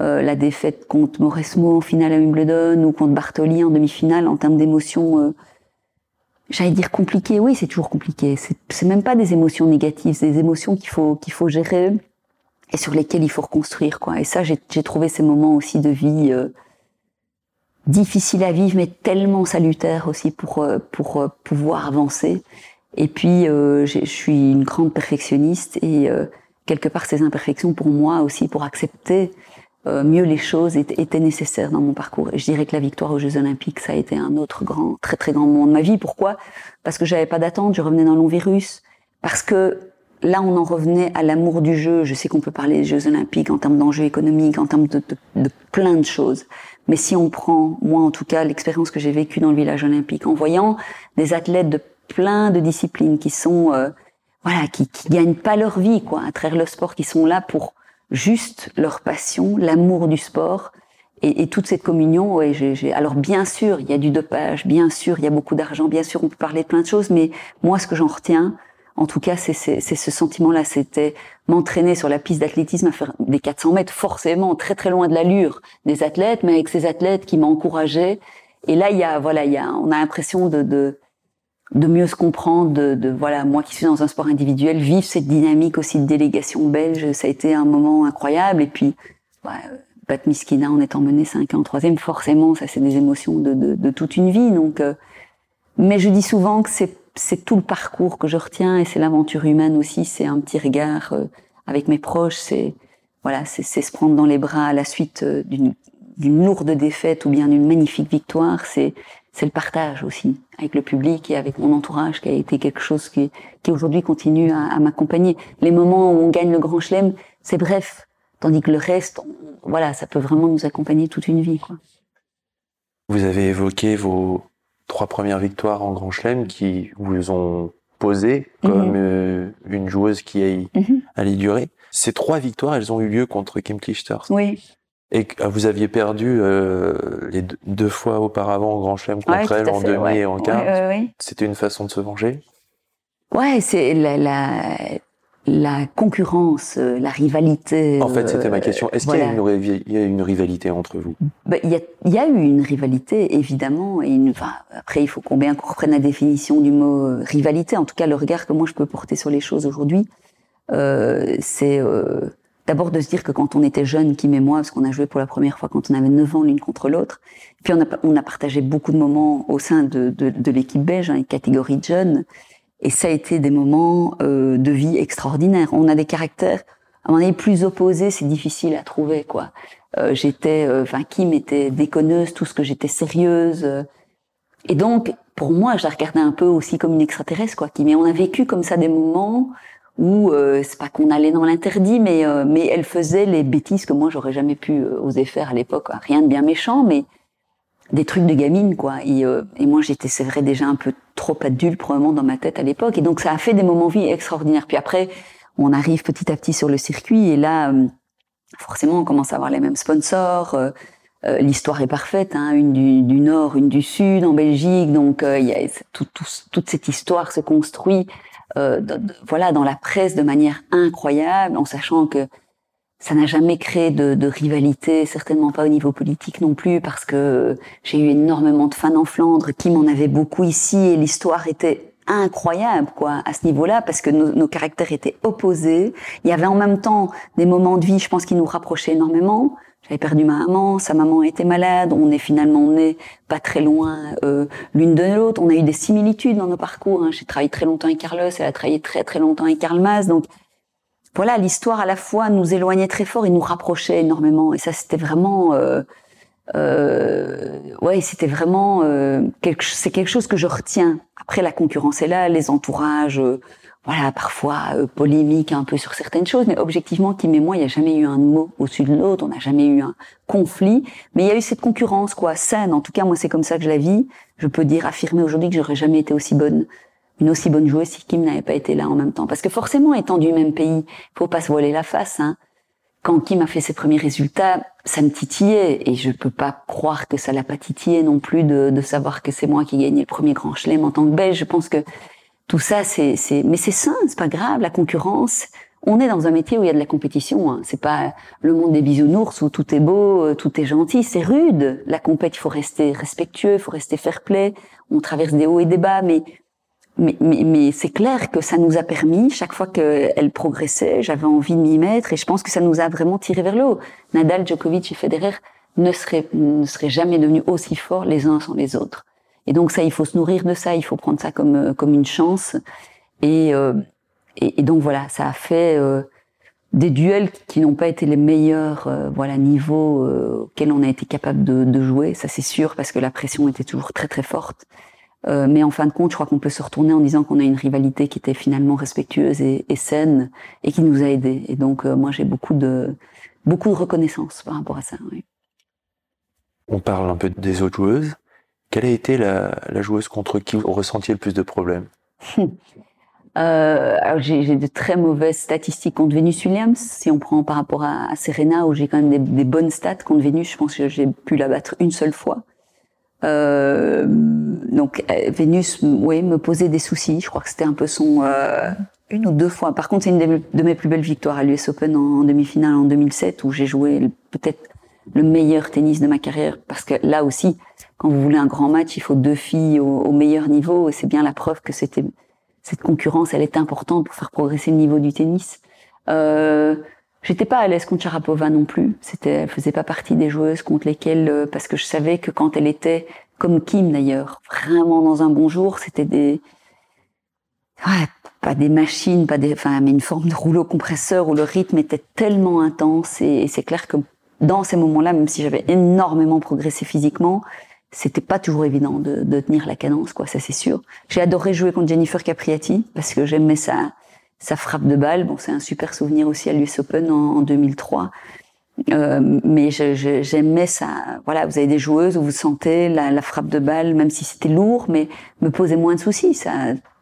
Euh, la défaite contre Mauresmo en finale à Wimbledon ou contre Bartoli en demi-finale en termes d'émotions euh, j'allais dire compliqué. Oui, c'est toujours compliqué. C'est même pas des émotions négatives, c'est des émotions qu'il faut qu'il faut gérer et sur lesquelles il faut reconstruire quoi. Et ça, j'ai trouvé ces moments aussi de vie euh, difficiles à vivre, mais tellement salutaires aussi pour euh, pour euh, pouvoir avancer. Et puis, euh, je suis une grande perfectionniste et euh, quelque part ces imperfections pour moi aussi pour accepter euh, mieux les choses étaient nécessaires dans mon parcours. Et je dirais que la victoire aux Jeux Olympiques, ça a été un autre grand, très très grand moment de ma vie. Pourquoi? Parce que j'avais pas d'attente, je revenais d'un long virus. Parce que là, on en revenait à l'amour du jeu. Je sais qu'on peut parler des Jeux Olympiques en termes d'enjeux économiques, en termes de, de, plein de choses. Mais si on prend, moi en tout cas, l'expérience que j'ai vécue dans le village olympique, en voyant des athlètes de plein de disciplines qui sont, euh, voilà, qui, qui gagnent pas leur vie, quoi, à travers le sport, qui sont là pour juste leur passion, l'amour du sport et, et, toute cette communion. Ouais, j'ai, alors bien sûr, il y a du dopage, bien sûr, il y a beaucoup d'argent, bien sûr, on peut parler de plein de choses, mais moi, ce que j'en retiens, en tout cas, c'est, ce sentiment-là. C'était m'entraîner sur la piste d'athlétisme à faire des 400 mètres, forcément très très loin de l'allure des athlètes, mais avec ces athlètes qui m'encourageaient Et là, il y a, voilà, il y a, on a l'impression de, de, mieux se comprendre, de, voilà, moi qui suis dans un sport individuel, vivre cette dynamique aussi de délégation belge, ça a été un moment incroyable. Et puis, ouais, battre Miskina en étant mené 5 ans en troisième, forcément, ça c'est des émotions de, toute une vie. Donc, euh, mais je dis souvent que c'est c'est tout le parcours que je retiens et c'est l'aventure humaine aussi. C'est un petit regard euh, avec mes proches. C'est voilà, c'est se prendre dans les bras à la suite euh, d'une lourde défaite ou bien d'une magnifique victoire. C'est c'est le partage aussi avec le public et avec mon entourage qui a été quelque chose qui, qui aujourd'hui continue à, à m'accompagner. Les moments où on gagne le grand chelem, c'est bref, tandis que le reste, voilà, ça peut vraiment nous accompagner toute une vie. Quoi. Vous avez évoqué vos trois premières victoires en Grand Chelem qui vous ont posé comme Mhm. euh, une joueuse qui a- Mhm. allait durer. Ces trois victoires, elles ont eu lieu contre Kim Clijsters. Oui, Et que- vous aviez perdu euh, les deux, deux fois auparavant en Grand Chelem contre ouais, elle en fait, demi ouais. et en quart. ouais. C'était une façon de se venger? Ouais, c'est la, la, la concurrence, euh, la rivalité. En fait, c'était ma euh, question. Est-ce qu'il y, y a une rivalité entre vous? Bah, Il y, a, il y a eu une rivalité, évidemment. Et une, enfin, après, il faut qu'on bien qu'on reprenne la définition du mot euh, rivalité. En tout cas, le regard que moi je peux porter sur les choses aujourd'hui, euh, c'est euh, d'abord de se dire que quand on était jeune, Kim et moi, parce qu'on a joué pour la première fois quand on avait 9 ans l'une contre l'autre, puis on a, on a partagé beaucoup de moments au sein de, de, de l'équipe belge, hein, une catégorie de jeunes, et ça a été des moments euh, de vie extraordinaires. On a des caractères, à moment donné, plus opposés, c'est difficile à trouver, quoi. Euh, j'étais, euh, enfin, Kim était déconneuse, tout ce que j'étais sérieuse. et donc, pour moi, je la regardais un peu aussi comme une extraterrestre, quoi. Kim. On a vécu comme ça des moments où euh, c'est pas qu'on allait dans l'interdit, mais euh, mais elle faisait les bêtises que moi j'aurais jamais pu euh, oser faire à l'époque. Rien de bien méchant, mais des trucs de gamine, quoi. Et, euh, et moi, j'étais, c'est vrai, déjà un peu trop adulte probablement dans ma tête à l'époque. Et donc, ça a fait des moments de vie extraordinaires. Puis après, on arrive petit à petit sur le circuit, et là, euh, forcément, on commence à avoir les mêmes sponsors. euh, euh, L'histoire est parfaite, hein, une du, du nord, une du sud en Belgique. Donc, euh, y a tout, tout- toute cette histoire se construit, voilà, dans la presse de manière incroyable, en sachant que ça n'a jamais créé de, de rivalité, certainement pas au niveau politique non plus, parce que j'ai eu énormément de fans en Flandre, qui m'en avait beaucoup ici, et l'histoire était incroyable, quoi, à ce niveau-là, parce que nos, nos caractères étaient opposés. Il y avait en même temps des moments de vie, je pense, qui nous rapprochaient énormément. J'avais perdu ma maman, sa maman était malade, on est finalement nés pas très loin euh, l'une de l'autre. On a eu des similitudes dans nos parcours. hein. J'ai travaillé très longtemps avec Carlos, elle a travaillé très très longtemps avec Karl Mas, donc voilà, l'histoire à la fois nous éloignait très fort et nous rapprochait énormément. Et ça, c'était vraiment, euh, euh, ouais, c'était vraiment euh, c'est quelque chose que je retiens. Après, la concurrence est là, les entourages, euh, voilà, parfois euh, polémiques un peu sur certaines choses, mais objectivement, Kim et moi, il n'y a jamais eu un mot au-dessus de l'autre, on n'a jamais eu un conflit, mais il y a eu cette concurrence, quoi, saine. En tout cas, moi, c'est comme ça que je la vis. Je peux dire, affirmer aujourd'hui que j'aurais jamais été aussi bonne une aussi bonne joueuse si Kim n'avait pas été là en même temps. Parce que forcément, étant du même pays, faut pas se voiler la face. Hein. Quand Kim a fait ses premiers résultats, ça me titillait et je peux pas croire que ça l'a pas titillé non plus de, de savoir que c'est moi qui gagnais le premier grand chelem en tant que Belge. Je pense que tout ça, c'est, c'est, mais c'est sain, c'est pas grave. La concurrence, on est dans un métier où il y a de la compétition. Hein. C'est pas le monde des bisounours où tout est beau, euh, tout est gentil. C'est rude. La compète, il faut rester respectueux, il faut rester fair-play. On traverse des hauts et des bas, mais mais, mais, mais c'est clair que ça nous a permis, chaque fois qu'elle progressait, j'avais envie de m'y mettre et je pense que ça nous a vraiment tiré vers le haut. Nadal, Djokovic et Federer ne seraient, ne seraient jamais devenus aussi forts les uns sans les autres. Et donc ça, il faut se nourrir de ça, il faut prendre ça comme, euh, comme une chance. Et, euh, et, donc voilà, ça a fait euh, des duels qui n'ont pas été les meilleurs euh, voilà niveaux euh, auxquels on a été capable de, de jouer, ça c'est sûr, parce que la pression était toujours très très forte. Euh, mais en fin de compte, je crois qu'on peut se retourner en disant qu'on a une rivalité qui était finalement respectueuse et, et saine et qui nous a aidés. Et donc, euh, moi, j'ai beaucoup de beaucoup de reconnaissance par rapport à ça. Oui. On parle un peu des autres joueuses. Quelle a été la, la joueuse contre qui vous ressentiez le plus de problèmes Euh, j'ai j'ai de très mauvaises statistiques contre Venus Williams. Si on prend par rapport à, à Serena, où j'ai quand même des, des bonnes stats contre Venus, je pense que j'ai pu la battre une seule fois. Euh, donc euh, Vénus, oui, me posait des soucis. Je crois que c'était un peu son euh, une ou deux fois. Par contre, c'est une de mes plus belles victoires à l'US Open en, demi-finale en 2007 où j'ai joué peut-être le meilleur tennis de ma carrière parce que là aussi, quand vous voulez un grand match, il faut deux filles au, meilleur niveau, et c'est bien la preuve que c'était cette concurrence, elle est importante pour faire progresser le niveau du tennis. Euh, J'étais pas à l'aise contre Sharapova non plus. C'était, elle faisait pas partie des joueuses contre lesquelles, euh, parce que je savais que quand elle était, comme Kim d'ailleurs, vraiment dans un bon jour, c'était des, ouais, pas des machines, pas des, enfin, mais une forme de rouleau compresseur où le rythme était tellement intense et, c'est clair que dans ces moments-là, même si j'avais énormément progressé physiquement, c'était pas toujours évident de, de tenir la cadence, quoi, ça c'est sûr. J'ai adoré jouer contre Jennifer Capriati parce que j'aimais sa, sa frappe de balle. Bon, c'est un super souvenir aussi à l'US Open en, en 2003. Euh, mais j'aimais ça. Voilà, vous avez des joueuses où vous sentez la, la frappe de balle, même si c'était lourd, mais me posait moins de soucis. Ça,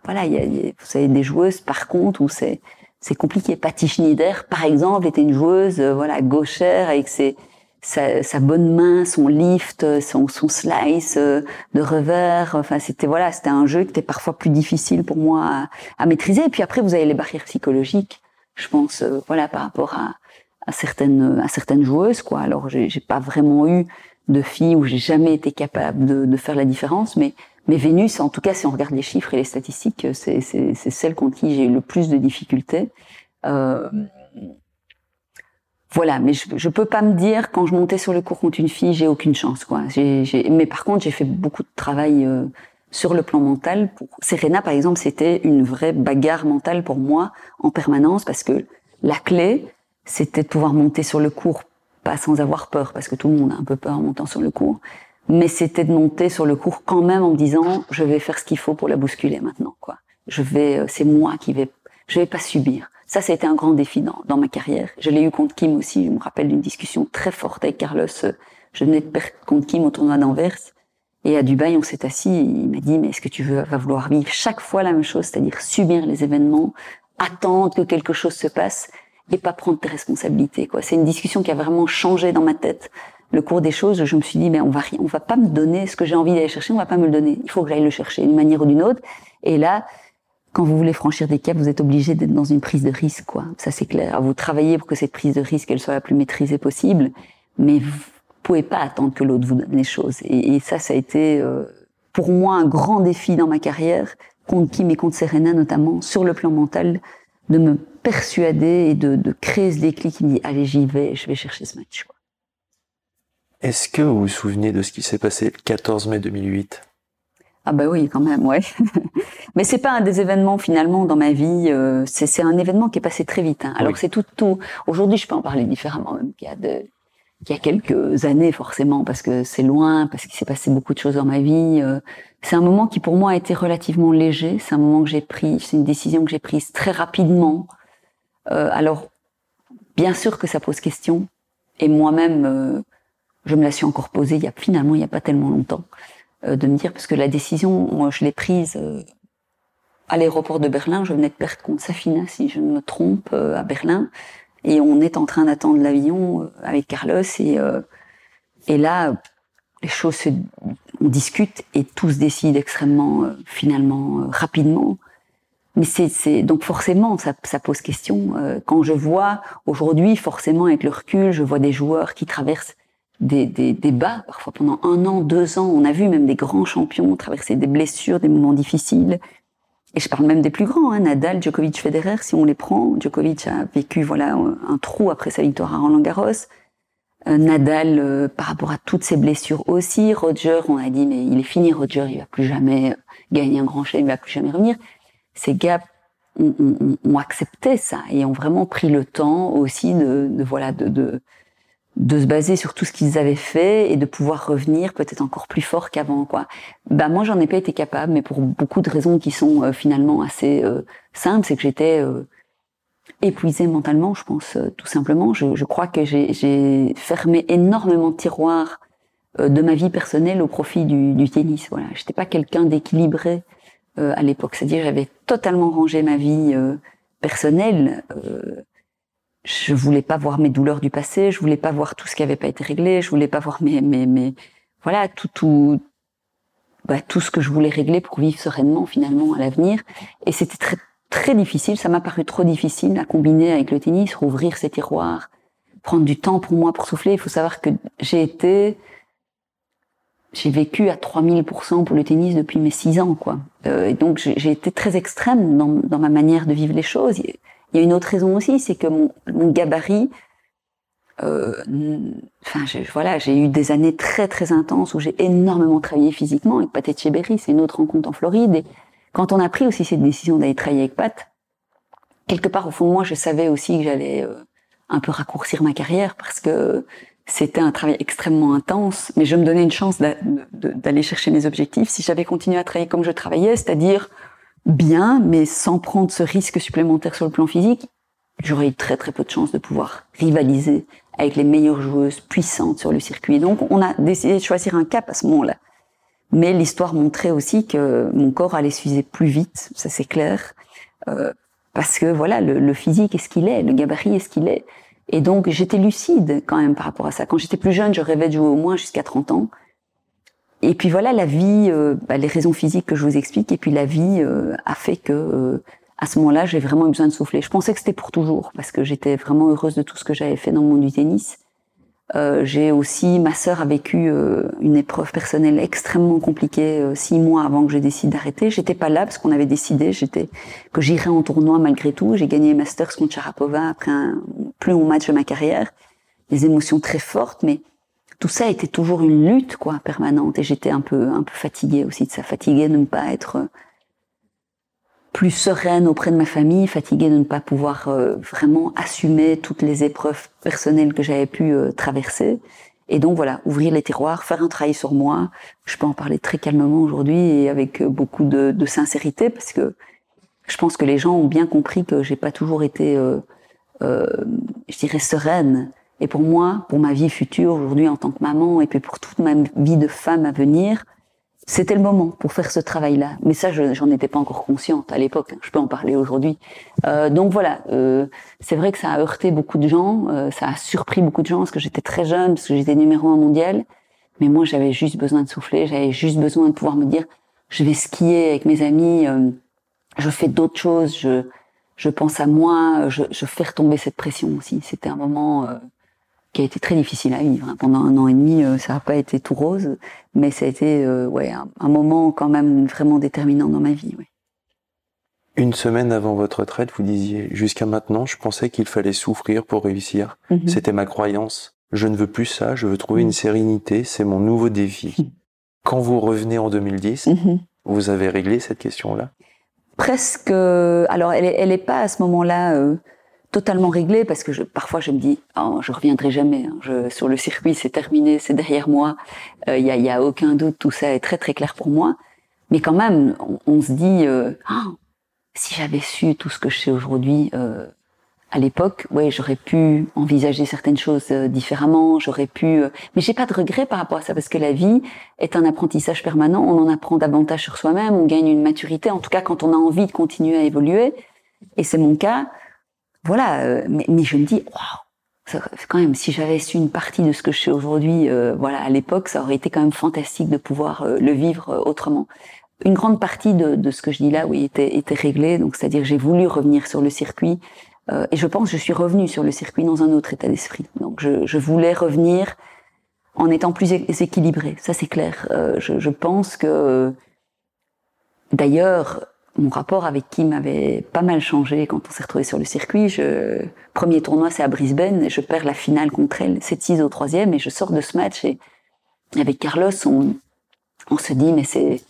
voilà, y a, vous avez des joueuses par contre où c'est c'est compliqué. Patty Schneider, par exemple, était une joueuse, euh, voilà, gauchère avec ses sa, sa, bonne main, son lift, son, son slice euh, de revers. Enfin, c'était voilà, c'était un jeu qui était parfois plus difficile pour moi à, à, maîtriser. Et puis après, vous avez les barrières psychologiques, je pense, euh, voilà, par rapport à, à, certaines à certaines joueuses, quoi. Alors, j'ai pas vraiment eu de filles où j'ai jamais été capable de, de, faire la différence, mais mais Vénus, en tout cas, si on regarde les chiffres et les statistiques, c'est celle contre qui j'ai eu le plus de difficultés. Euh, voilà, mais je, je peux pas me dire quand je montais sur le cours contre une fille, j'ai aucune chance, quoi. mais par contre, j'ai fait beaucoup de travail euh, sur le plan mental. Pour Serena, par exemple, c'était une vraie bagarre mentale pour moi en permanence parce que la clé, c'était de pouvoir monter sur le cours, pas sans avoir peur, parce que tout le monde a un peu peur en montant sur le cours, mais c'était de monter sur le cours quand même en me disant, je vais faire ce qu'il faut pour la bousculer maintenant, quoi. Je vais, euh, c'est moi qui vais, je vais pas subir. Ça, été un grand défi dans, dans ma carrière. Je l'ai eu contre Kim aussi. Je me rappelle d'une discussion très forte avec Carlos. Je venais de perdre contre Kim au tournoi d'Anvers. Et à Dubaï, on s'est assis. il m'a dit, mais est-ce que tu veux, vas vouloir vivre chaque fois la même chose, c'est-à-dire subir les événements, attendre que quelque chose se passe et pas prendre tes responsabilités, quoi. C'est une discussion qui a vraiment changé dans ma tête le cours des choses. Je me suis dit, mais on va, on va pas me donner ce que j'ai envie d'aller chercher, on va pas me le donner. Il faut que j'aille le chercher d'une manière ou d'une autre. Et là, quand vous voulez franchir des caps, vous êtes obligé d'être dans une prise de risque, quoi. Ça, c'est clair. Vous travaillez pour que cette prise de risque, elle soit la plus maîtrisée possible, mais vous pouvez pas attendre que l'autre vous donne les choses. Et, ça, ça a été, euh, pour moi, un grand défi dans ma carrière, contre Kim et contre Serena notamment, sur le plan mental, de me persuader et de, de créer ce déclic qui me dit, allez, j'y vais, je vais chercher ce match, quoi. Est-ce que vous vous souvenez de ce qui s'est passé le 14 mai 2008 ah bah oui, quand même, ouais. Mais c'est pas un des événements finalement dans ma vie. Euh, c'est un événement qui est passé très vite. Hein. Alors c'est tout, tout. Aujourd'hui, je peux en parler différemment, même qu'il y a de, qu'il y a quelques années forcément, parce que c'est loin, parce qu'il s'est passé beaucoup de choses dans ma vie. Euh. c'est un moment qui pour moi a été relativement léger. C'est un moment que j'ai pris, c'est une décision que j'ai prise très rapidement. Euh, alors, bien sûr que ça pose question, et moi-même, euh, je me la suis encore posée. Il y a finalement, il y a pas tellement longtemps. Euh, de me dire, parce que la décision, moi, je l'ai prise euh, à l'aéroport de Berlin. Je venais de perdre contre Safina, si je ne me trompe, euh, à Berlin. Et on est en train d'attendre l'avion avec Carlos. Et, et là, les choses se, on discute et tout se décide extrêmement, finalement, rapidement. Mais c'est donc forcément, ça, ça pose question. quand je vois aujourd'hui, forcément avec le recul, je vois des joueurs qui traversent des, des, des, bas, parfois pendant un an, deux ans. On a vu même des grands champions traverser des blessures, des moments difficiles. Et je parle même des plus grands, hein, Nadal, Djokovic, Federer, si on les prend. Djokovic a vécu voilà un trou après sa victoire à Roland Garros. Euh, Nadal, euh, par rapport à toutes ses blessures aussi. Roger, on a dit mais il est fini, Roger, il va plus jamais gagner un grand chelem, il va plus jamais revenir. Ces gars ont, accepté ça et ont vraiment pris le temps aussi de, de voilà de, de de se baser sur tout ce qu'ils avaient fait et de pouvoir revenir peut-être encore plus fort qu'avant quoi. Bah moi j'en ai pas été capable mais pour beaucoup de raisons qui sont euh, finalement assez euh, simples, c'est que j'étais euh, épuisée mentalement, je pense tout simplement. Je, je crois que j'ai fermé énormément de tiroirs de ma vie personnelle au profit du, du tennis. Voilà, j'étais pas quelqu'un d'équilibré à l'époque, c'est-à-dire j'avais totalement rangé ma vie personnelle je voulais pas voir mes douleurs du passé, je voulais pas voir tout ce qui avait pas été réglé, je voulais pas voir mes, mes, mes voilà, tout, tout, bah, tout ce que je voulais régler pour vivre sereinement finalement à l'avenir. Et c'était très, très difficile, ça m'a paru trop difficile à combiner avec le tennis, rouvrir ces tiroirs, prendre du temps pour moi pour souffler. Il faut savoir que j'ai été j'ai vécu à 3000% pour le tennis depuis mes 6 ans, quoi. Euh, et donc j'ai été très extrême dans, dans, ma manière de vivre les choses. Il y a une autre raison aussi, c'est que mon, mon gabarit, euh, enfin voilà, j'ai eu des années très très intenses où j'ai énormément travaillé physiquement avec Pat Etcheberry, c'est une autre rencontre en Floride. Et quand on a pris aussi cette décision d'aller travailler avec Pat, quelque part au fond de moi, je savais aussi que j'allais euh, un peu raccourcir ma carrière parce que c'était un travail extrêmement intense, mais je me donnais une chance d'aller chercher mes objectifs. Si j'avais continué à travailler comme je travaillais, c'est-à-dire bien, mais sans prendre ce risque supplémentaire sur le plan physique, j'aurais eu très très peu de chances de pouvoir rivaliser avec les meilleures joueuses puissantes sur le circuit. Donc on a décidé de choisir un cap à ce moment-là. Mais l'histoire montrait aussi que mon corps allait s'user plus vite, ça c'est clair, euh, parce que voilà, le, le physique est ce qu'il est, le gabarit est ce qu'il est. Et donc, j'étais lucide quand même par rapport à ça. Quand j'étais plus jeune, je rêvais de jouer au moins jusqu'à 30 ans. Et puis voilà, la vie, euh, bah, les raisons physiques que je vous explique, et puis la vie euh, a fait que euh, à ce moment-là, j'ai vraiment eu besoin de souffler. Je pensais que c'était pour toujours, parce que j'étais vraiment heureuse de tout ce que j'avais fait dans le monde du tennis. Euh, j'ai aussi, ma sœur a vécu euh, une épreuve personnelle extrêmement compliquée euh, six mois avant que je décide d'arrêter. J'étais pas là parce qu'on avait décidé, j'étais que j'irais en tournoi malgré tout. J'ai gagné Masters contre Sharapova après un plus long match de ma carrière. Des émotions très fortes, mais tout ça était toujours une lutte quoi permanente et j'étais un peu un peu fatiguée aussi de ça, fatiguée de ne pas être plus sereine auprès de ma famille, fatiguée de ne pas pouvoir euh, vraiment assumer toutes les épreuves personnelles que j'avais pu euh, traverser. Et donc voilà, ouvrir les tiroirs, faire un travail sur moi. Je peux en parler très calmement aujourd'hui et avec euh, beaucoup de, de, sincérité parce que je pense que les gens ont bien compris que j'ai pas toujours été, je dirais, sereine. Et pour moi, pour ma vie future aujourd'hui en tant que maman et puis pour toute ma vie de femme à venir, c'était le moment pour faire ce travail-là. Mais ça, j'en étais pas encore consciente à l'époque. Hein. Je peux en parler aujourd'hui. Euh, donc voilà, euh, c'est vrai que ça a heurté beaucoup de gens, euh, ça a surpris beaucoup de gens parce que j'étais très jeune, parce que j'étais numéro un mondial. Mais moi, j'avais juste besoin de souffler, j'avais juste besoin de pouvoir me dire, je vais skier avec mes amis, euh, je fais d'autres choses, je, je pense à moi, je, je fais retomber cette pression aussi. C'était un moment euh, qui a été très difficile à vivre. Pendant un an et demi, euh, ça n'a pas été tout rose, mais ça a été euh, ouais, un, moment quand même vraiment déterminant dans ma vie. Ouais. Une semaine avant votre retraite, vous disiez jusqu'à maintenant, je pensais qu'il fallait souffrir pour réussir. Mhm. C'était ma croyance. Je ne veux plus ça, je veux trouver une mhm. sérénité, c'est mon nouveau défi. Mhm. Quand vous revenez en 2010, vous avez réglé cette question-là? Presque. Alors, elle n'est elle est pas à ce moment-là. Euh, totalement réglé parce que je, parfois je me dis oh, je reviendrai jamais hein. je, sur le circuit c'est terminé c'est derrière moi. Il euh, y, a, y, a, aucun doute tout ça est très très clair pour moi. Mais quand même on, se dit euh, oh, si j'avais su tout ce que je sais aujourd'hui euh, à l'époque ouais j'aurais pu envisager certaines choses euh, différemment j'aurais pu euh, mais j'ai pas de regret par rapport à ça parce que la vie est un apprentissage permanent. On en apprend davantage sur soi-même on gagne une maturité en tout cas quand on a envie de continuer à évoluer. Et c'est mon cas voilà, euh, mais, mais, je me dis, waouh, quand même, si j'avais su une partie de ce que je sais aujourd'hui, euh, voilà, à l'époque, ça aurait été quand même fantastique de pouvoir euh, le vivre autrement. Une grande partie de, de, ce que je dis là, oui, était, était réglée. Donc, c'est-à-dire, j'ai voulu revenir sur le circuit, et je pense que je suis revenue sur le circuit dans un autre état d'esprit. Donc, je, je, voulais revenir en étant plus équilibré. Ça, c'est clair. Je, je, pense que, d'ailleurs, mon rapport avec Kim avait pas mal changé quand on s'est retrouvé sur le circuit. Je, premier tournoi, c'est à Brisbane, je perds la finale contre elle, 7-6 au troisième, et je sors de ce match, et avec Carlos, on, on se dit, mais c'est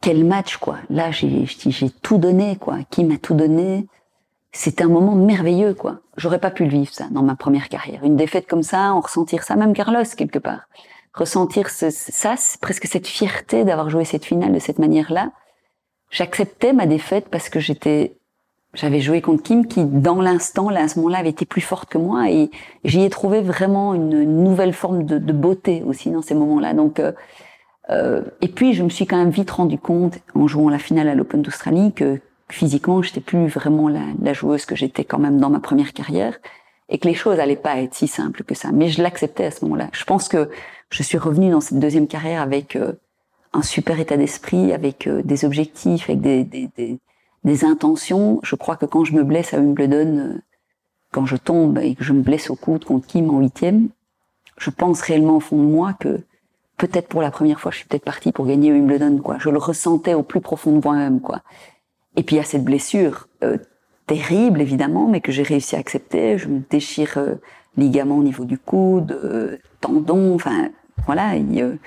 quel match, quoi. Là, j'ai tout donné, quoi. Kim a tout donné? C'était un moment merveilleux, quoi. J'aurais pas pu le vivre, ça, dans ma première carrière. Une défaite comme ça, en ressentir ça, même Carlos, quelque part. Ressentir ce, ça, presque cette fierté d'avoir joué cette finale de cette manière-là j'acceptais ma défaite parce que j'étais j'avais joué contre Kim qui dans l'instant là à ce moment-là avait été plus forte que moi et j'y ai trouvé vraiment une, nouvelle forme de, de, beauté aussi dans ces moments-là. Donc euh, euh, et puis je me suis quand même vite rendu compte en jouant la finale à l'Open d'Australie que physiquement j'étais plus vraiment la, la joueuse que j'étais quand même dans ma première carrière et que les choses allaient pas être si simples que ça. Mais je l'acceptais à ce moment-là. Je pense que je suis revenue dans cette deuxième carrière avec euh, un super état d'esprit, avec euh, des objectifs, avec des, intentions. Je crois que quand je me blesse à Wimbledon, euh, quand je tombe et que je me blesse au coude contre Kim en huitième, je pense réellement au fond de moi que peut-être pour la première fois, je suis peut-être partie pour gagner Wimbledon, quoi. Je le ressentais au plus profond de moi-même, quoi. Et puis il y a cette blessure euh, terrible, évidemment, mais que j'ai réussi à accepter. Je me déchire euh, ligament au niveau du coude, euh, tendon, enfin, voilà. Il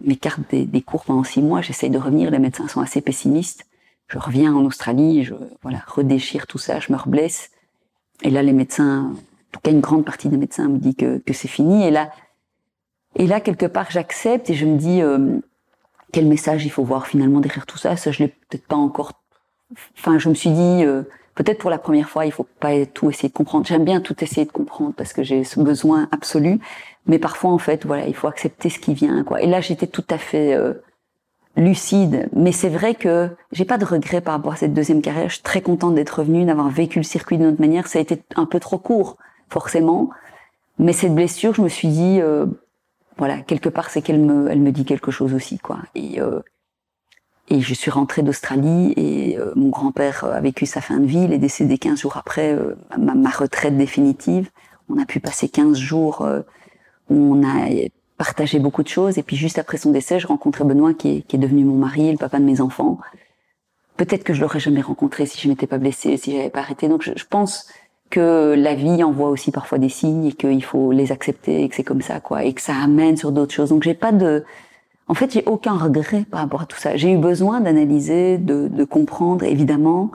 m'écarte des, des cours pendant six mois. J'essaye de revenir. Les médecins sont assez pessimistes. Je reviens en Australie, je voilà redéchire tout ça, je me reblesse. Et là, les médecins, en tout cas une grande partie des médecins me dit que, que c'est fini. Et là, et là quelque part, j'accepte et je me dis euh, quel message il faut voir finalement derrière tout ça. Ça, je l'ai peut-être pas encore. Enfin, je me suis dit euh, peut-être pour la première fois, il faut pas tout essayer de comprendre. J'aime bien tout essayer de comprendre parce que j'ai ce besoin absolu. Mais parfois, en fait, voilà, il faut accepter ce qui vient. Quoi. Et là, j'étais tout à fait euh, lucide. Mais c'est vrai que j'ai pas de regrets par rapport à cette deuxième carrière. Je suis très contente d'être revenue, d'avoir vécu le circuit d'une autre manière. Ça a été un peu trop court, forcément. Mais cette blessure, je me suis dit, euh, voilà, quelque part, c'est qu'elle me, elle me dit quelque chose aussi, quoi. Et, euh, et je suis rentrée d'Australie et euh, mon grand-père a vécu sa fin de vie. Il est décédé 15 jours après ma, ma, retraite définitive. On a pu passer 15 jours où on a partagé beaucoup de choses. Et puis juste après son décès, je rencontrais Benoît qui est, qui est devenu mon mari, le papa de mes enfants. Peut-être que je l'aurais jamais rencontré si je m'étais pas blessée, si j'avais pas arrêté. Donc je, je, pense que la vie envoie aussi parfois des signes et qu'il faut les accepter et que c'est comme ça quoi et que ça amène sur d'autres choses. Donc j'ai pas de en fait, j'ai aucun regret par rapport à tout ça. J'ai eu besoin d'analyser, de, de, comprendre, évidemment,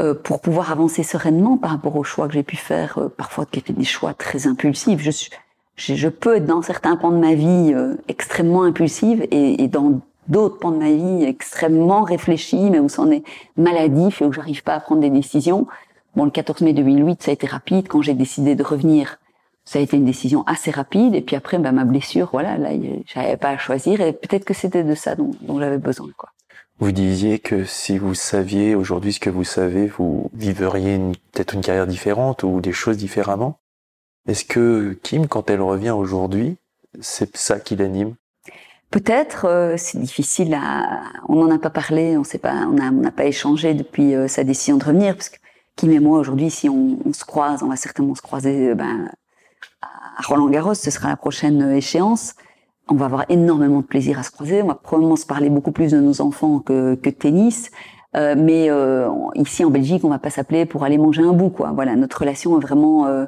euh, pour pouvoir avancer sereinement par rapport aux choix que j'ai pu faire, euh, parfois qui étaient des choix très impulsifs. Je suis, je, je, peux être dans certains pans de ma vie euh, extrêmement impulsive et, et dans d'autres pans de ma vie extrêmement réfléchis, mais où c'en est maladif et où j'arrive pas à prendre des décisions. Bon, le 14 mai 2008, ça a été rapide. Quand j'ai décidé de revenir, ça a été une décision assez rapide. Et puis après, bah, ma blessure, voilà, là, j'avais pas à choisir. Et peut-être que c'était de ça dont, dont j'avais besoin, quoi. Vous disiez que si vous saviez aujourd'hui ce que vous savez, vous viveriez peut-être une carrière différente ou des choses différemment? Est-ce que Kim, quand elle revient aujourd'hui, c'est ça qui l'anime? Peut-être, euh, c'est difficile à. On n'en a pas parlé, on on n'a pas échangé depuis euh, sa décision de revenir, parce que Kim et moi aujourd'hui, si on, se croise, on va certainement se croiser euh, ben, à Roland Garros, ce sera la prochaine échéance. On va avoir énormément de plaisir à se croiser. On va probablement se parler beaucoup plus de nos enfants que, que tennis. Mais ici en Belgique, on va pas s'appeler pour aller manger un bout, quoi. Voilà, notre relation est vraiment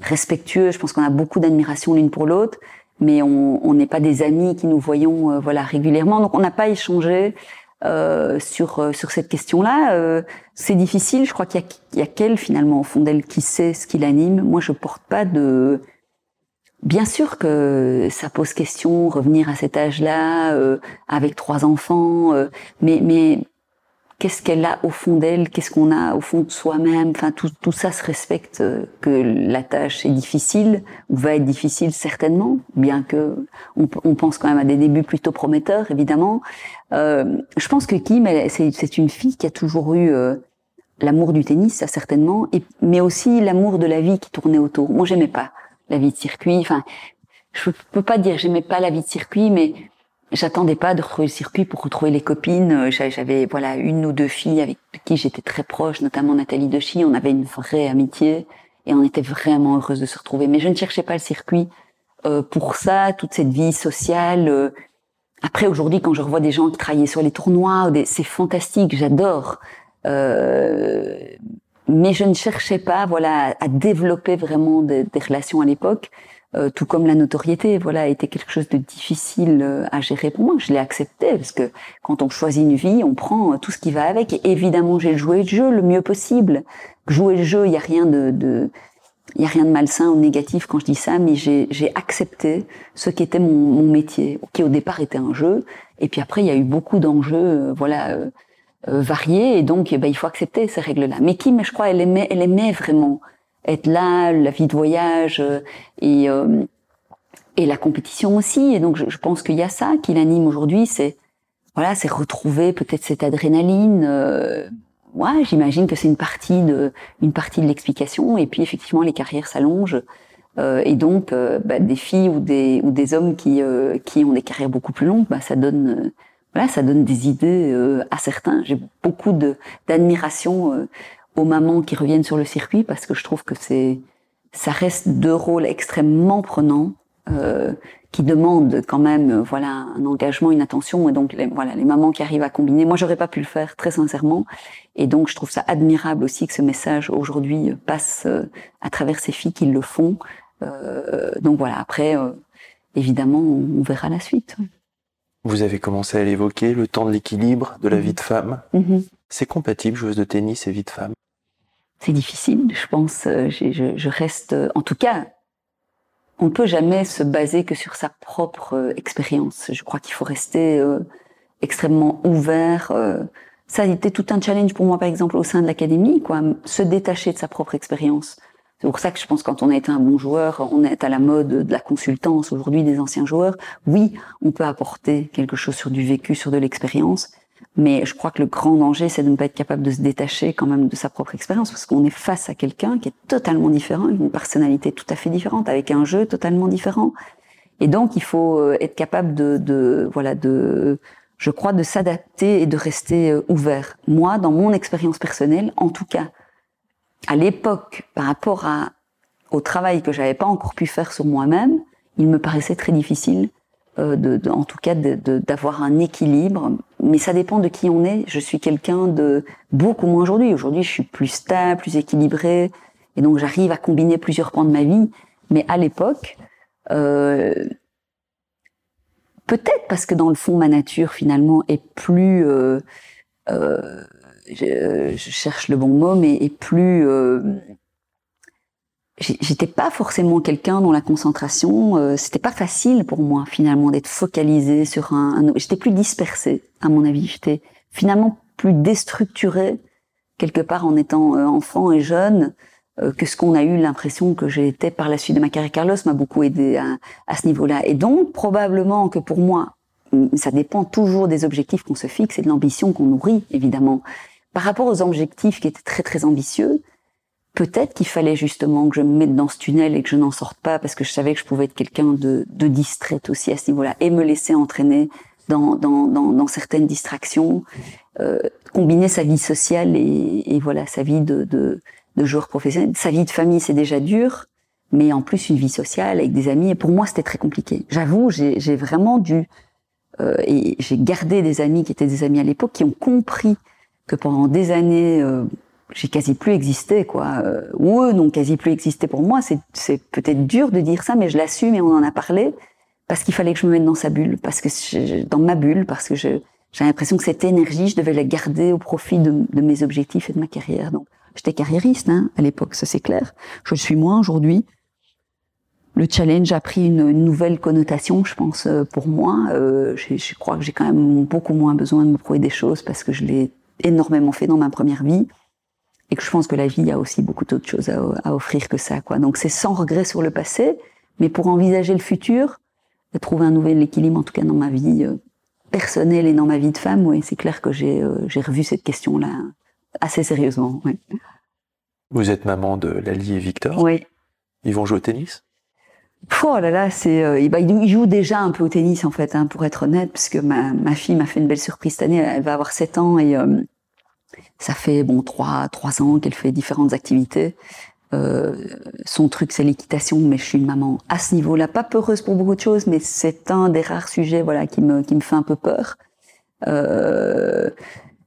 respectueux. Je pense qu'on a beaucoup d'admiration l'une pour l'autre, mais on n'est pas des amis qui nous voyons euh, voilà régulièrement. Donc on n'a pas échangé euh, sur euh, sur cette question-là. Euh, c'est difficile. Je crois qu'il y, y a, qu'elle finalement au fond d'elle qui sait ce qui l'anime. Moi, je porte pas de Bien sûr que ça pose question, revenir à cet âge-là, euh, avec trois enfants, euh, mais, mais qu'est-ce qu'elle a au fond d'elle, qu'est-ce qu'on a au fond de soi-même. Enfin, tout, tout ça se respecte. Euh, que la tâche est difficile ou va être difficile certainement, bien que on, on pense quand même à des débuts plutôt prometteurs, évidemment. Euh, je pense que Kim, c'est une fille qui a toujours eu euh, l'amour du tennis, ça certainement, mais aussi l'amour de la vie qui tournait autour. Moi, j'aimais pas la vie de circuit. Enfin, je peux pas dire j'aimais pas la vie de circuit, mais j'attendais pas de retrouver le circuit pour retrouver les copines. Euh, j'avais voilà une ou deux filles avec qui j'étais très proche, notamment Nathalie Dechy. On avait une vraie amitié et on était vraiment heureuse de se retrouver. Mais je ne cherchais pas le circuit euh, pour ça, toute cette vie sociale. Euh. Après aujourd'hui, quand je revois des gens qui travaillaient sur les tournois, c'est fantastique, j'adore. Euh, mais je ne cherchais pas, voilà, à développer vraiment des, des relations à l'époque. Euh, tout comme la notoriété, voilà, était quelque chose de difficile euh, à gérer pour moi. Je l'ai accepté parce que quand on choisit une vie, on prend euh, tout ce qui va avec. Évidemment, j'ai joué le jeu le mieux possible. Jouer le jeu, il y a rien de, de il y a rien de malsain ou négatif quand je dis ça, mais j'ai accepté ce qui était mon, mon, métier, qui au départ était un jeu. Et puis après, il y a eu beaucoup d'enjeux, voilà, variés. Et donc, eh ben, il faut accepter ces règles-là. Mais mais je crois, elle aimait, elle aimait vraiment être là, la vie de voyage euh, et euh, et la compétition aussi. Et donc je, je pense qu'il y a ça qui l'anime aujourd'hui, c'est voilà, c'est retrouver peut-être cette adrénaline. Euh, ouais, j'imagine que c'est une partie de une partie de l'explication. Et puis effectivement, les carrières s'allongent. Euh, et donc, euh, bah, des filles ou des ou des hommes qui euh, qui ont des carrières beaucoup plus longues, bah, ça donne voilà, ça donne des idées à certains. J'ai beaucoup de d'admiration aux mamans qui reviennent sur le circuit parce que je trouve que c'est ça reste deux rôles extrêmement prenants euh, qui demandent quand même, euh, voilà, un engagement, une attention. Et donc, les, voilà, les mamans qui arrivent à combiner. Moi, j'aurais pas pu le faire, très sincèrement. Et donc, je trouve ça admirable aussi que ce message aujourd'hui passe euh, à travers ces filles qui le font. Euh, donc voilà. Après, évidemment, on, verra la suite. Vous avez commencé à l'évoquer, le temps de l'équilibre de la mhm. vie de femme. Mhm. C'est compatible, joueuse de tennis et vie de femme C'est difficile, je pense. Je, je, reste, en tout cas, on ne peut jamais se baser que sur sa propre euh, expérience. Je crois qu'il faut rester euh, extrêmement ouvert. Euh. ça a été tout un challenge pour moi, par exemple, au sein de l'académie, quoi, se détacher de sa propre expérience. C'est pour ça que je pense quand on a été un bon joueur, on est à la mode de la consultance aujourd'hui des anciens joueurs. Oui, on peut apporter quelque chose sur du vécu, sur de l'expérience, mais je crois que le grand danger, c'est de ne pas être capable de se détacher quand même de sa propre expérience, parce qu'on est face à quelqu'un qui est totalement différent, une personnalité tout à fait différente, avec un jeu totalement différent. Et donc, il faut euh, être capable de, de voilà, de, je crois, de s'adapter et de rester euh, ouvert. Moi, dans mon expérience personnelle, en tout cas, à l'époque, par rapport à, au travail que j'avais pas encore pu faire sur moi-même, il me paraissait très difficile euh, de, en tout cas d'avoir un équilibre. Mais ça dépend de qui on est. Je suis quelqu'un de beaucoup moins aujourd'hui. Aujourd'hui, je suis plus stable, plus équilibré, et donc j'arrive à combiner plusieurs pans de ma vie. Mais à l'époque, euh, peut-être parce que dans le fond, ma nature finalement est plus euh, euh je, je, cherche le bon mot, mais est plus euh, j'étais pas forcément quelqu'un dont la concentration euh, c'était pas facile pour moi finalement d'être focalisé sur un, j'étais plus dispersée à mon avis. J'étais finalement plus déstructurée quelque part en étant euh, enfant et jeune euh, que ce qu'on a eu l'impression que été par la suite de ma carrière. Carlos m'a beaucoup aidé à, à ce niveau-là. Et donc probablement que pour moi ça dépend toujours des objectifs qu'on se fixe et de l'ambition qu'on nourrit évidemment. Par rapport aux objectifs qui étaient très très ambitieux peut-être qu'il fallait justement que je me mette dans ce tunnel et que je n'en sorte pas parce que je savais que je pouvais être quelqu'un de, de distraite aussi à ce niveau-là et me laisser entraîner dans, dans, dans, dans certaines distractions, euh, combiner sa vie sociale et, et voilà sa vie de, de, de, joueur professionnel. Sa vie de famille, c'est déjà dur, mais en plus une vie sociale avec des amis. Et pour moi, c'était très compliqué. J'avoue, j'ai vraiment dû... Euh, et j'ai gardé des amis qui étaient des amis à l'époque, qui ont compris que pendant des années... Euh, j'ai quasi plus existé, quoi. Euh, ou eux n'ont quasi plus existé pour moi. C'est peut-être dur de dire ça, mais je l'assume et on en a parlé parce qu'il fallait que je me mette dans sa bulle, parce que je, dans ma bulle, parce que j'ai l'impression que cette énergie, je devais la garder au profit de, mes objectifs et de ma carrière. Donc, j'étais carriériste hein, à l'époque, ça c'est clair. Je le suis moins aujourd'hui. Le challenge a pris une, une, nouvelle connotation, je pense, euh, pour moi. Euh, je, je crois que j'ai quand même beaucoup moins besoin de me prouver des choses parce que je l'ai énormément fait dans ma première vie et que je pense que la vie a aussi beaucoup d'autres choses à, offrir que ça. Quoi. Donc c'est sans regret sur le passé, mais pour envisager le futur, de trouver un nouvel équilibre, en tout cas dans ma vie euh, personnelle et dans ma vie de femme, oui, c'est clair que j'ai euh, j'ai revu cette question-là assez sérieusement. Oui. Vous êtes maman de Lali et Victor. Oui. Ils vont jouer au tennis? Oh là là, c'est euh, bah, ils jouent déjà un peu au tennis en fait, hein, pour être honnête, puisque ma, ma fille m'a fait une belle surprise cette année. Elle va avoir 7 ans et euh, ça fait bon trois trois ans qu'elle fait différentes activités. Euh, son truc c'est l'équitation, mais je suis une maman à ce niveau-là, pas peureuse pour beaucoup de choses, mais c'est un des rares sujets voilà qui me qui me fait un peu peur. Euh,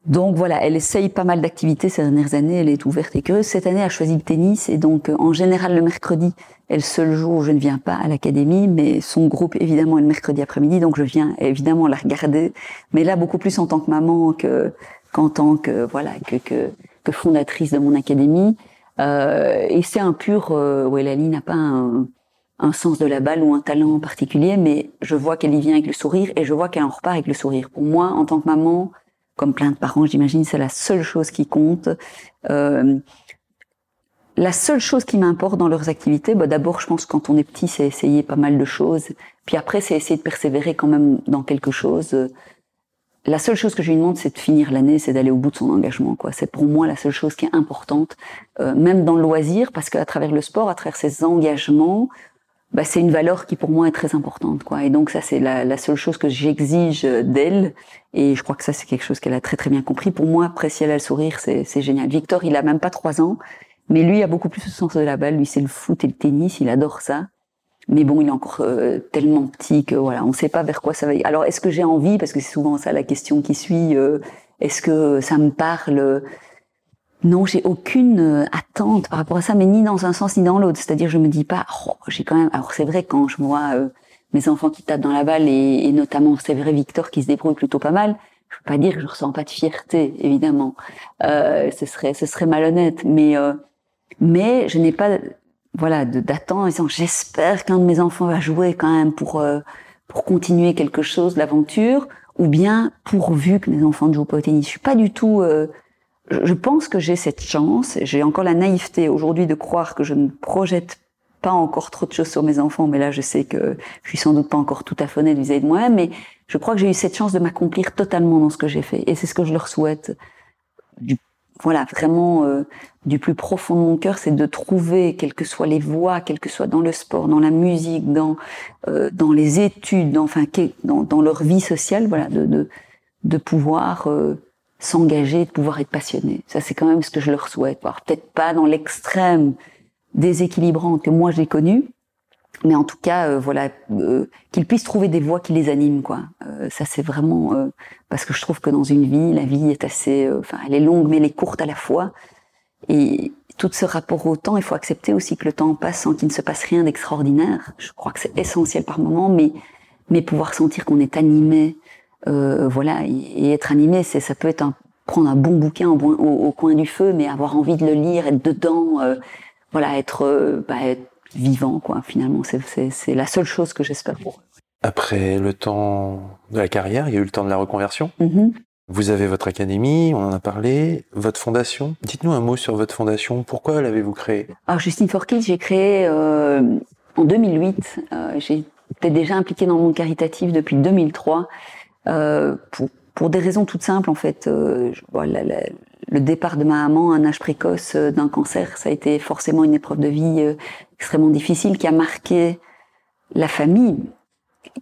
donc voilà, elle essaye pas mal d'activités ces dernières années, elle est ouverte et curieuse. Cette année, elle a choisi le tennis et donc en général le mercredi, elle seul jour où je ne viens pas à l'académie, mais son groupe évidemment est le mercredi après-midi, donc je viens évidemment la regarder, mais là beaucoup plus en tant que maman que qu'en tant que voilà que, que, fondatrice de mon académie. Euh, et c'est un pur euh, où Elali n'a pas un, un, sens de la balle ou un talent particulier, mais je vois qu'elle y vient avec le sourire et je vois qu'elle en repart avec le sourire. Pour moi, en tant que maman, comme plein de parents, j'imagine, c'est la seule chose qui compte. Euh, la seule chose qui m'importe dans leurs activités, bah d'abord, je pense quand on est petit, c'est essayer pas mal de choses. Puis après, c'est essayer de persévérer quand même dans quelque chose la seule chose que je lui demande, c'est de finir l'année, c'est d'aller au bout de son engagement. Quoi. C'est pour moi la seule chose qui est importante, euh, même dans le loisir, parce qu'à travers le sport, à travers ses engagements, bah, c'est une valeur qui pour moi est très importante. Quoi. Et donc ça, c'est la, la, seule chose que j'exige d'elle. Et je crois que ça, c'est quelque chose qu'elle a très très bien compris. Pour moi, après, si elle a le sourire, c'est génial. Victor, il a même pas trois ans, mais lui a beaucoup plus le sens de la balle. Lui, c'est le foot et le tennis, il adore ça. Mais bon, il est encore euh, tellement petit que voilà, on ne sait pas vers quoi ça va. Alors, est-ce que j'ai envie? Parce que c'est souvent ça la question qui suit. Euh, est-ce que ça me parle? Non, j'ai aucune euh, attente par rapport à ça, mais ni dans un sens ni dans l'autre. C'est-à-dire, je me dis pas, oh, j'ai quand même. Alors, c'est vrai quand je vois mes enfants qui tapent dans la balle et, notamment c'est vrai Victor qui se débrouille plutôt pas mal. Je peux pas dire que je ressens pas de fierté, évidemment. ce serait, ce serait malhonnête, mais mais je n'ai pas voilà, d'attendre en disant j'espère qu'un de mes enfants va jouer quand même pour euh, pour continuer quelque chose, l'aventure, ou bien pourvu que mes enfants ne jouent pas au tennis. Je suis pas du tout. Euh, je, pense que j'ai cette chance. J'ai encore la naïveté aujourd'hui de croire que je ne projette pas encore trop de choses sur mes enfants, mais là je sais que je suis sans doute pas encore tout à fait honnête vis-à-vis de moi-même, mais je crois que j'ai eu cette chance de m'accomplir totalement dans ce que j'ai fait, et c'est ce que je leur souhaite du voilà, vraiment euh, du plus profond de mon cœur, c'est de trouver, quelles que soient les voies, quelles que soient dans le sport, dans la musique, dans euh, dans les études, enfin dans, dans leur vie sociale, voilà, de de, de pouvoir euh, s'engager, de pouvoir être passionné. Ça, c'est quand même ce que je leur souhaite. peut-être pas dans l'extrême déséquilibrant que moi j'ai connu, mais en tout cas, euh, voilà, euh, qu'ils puissent trouver des voies qui les animent, quoi. Euh, ça, c'est vraiment parce que je trouve que dans une vie, la vie est assez, enfin, elle est longue, mais elle est courte à la fois. Et tout ce rapport au temps, il faut accepter aussi que le temps passe sans qu'il ne se passe rien d'extraordinaire. Je crois que c'est essentiel par moment, mais mais pouvoir sentir qu'on est animé, voilà, et, être animé, c'est ça peut être un, prendre un bon bouquin au, au, coin du feu, mais avoir envie de le lire, être dedans, voilà, être, bah, être vivant, quoi. Finalement, c'est la seule chose que j'espère pour eux. Après le temps de la carrière, il y a eu le temps de la reconversion. Mm-hmm. Vous avez votre académie, on en a parlé, votre fondation. Dites-nous un mot sur votre fondation. Pourquoi l'avez-vous créée? Alors, Justine for Kids, j'ai créé euh, en 2008. Euh, J'étais déjà impliquée dans le monde caritatif depuis 2003 euh, pour, pour des raisons toutes simples, en fait. Le départ de ma maman à un âge précoce euh, d'un cancer, ça a été forcément une épreuve de vie euh, extrêmement difficile qui a marqué la famille,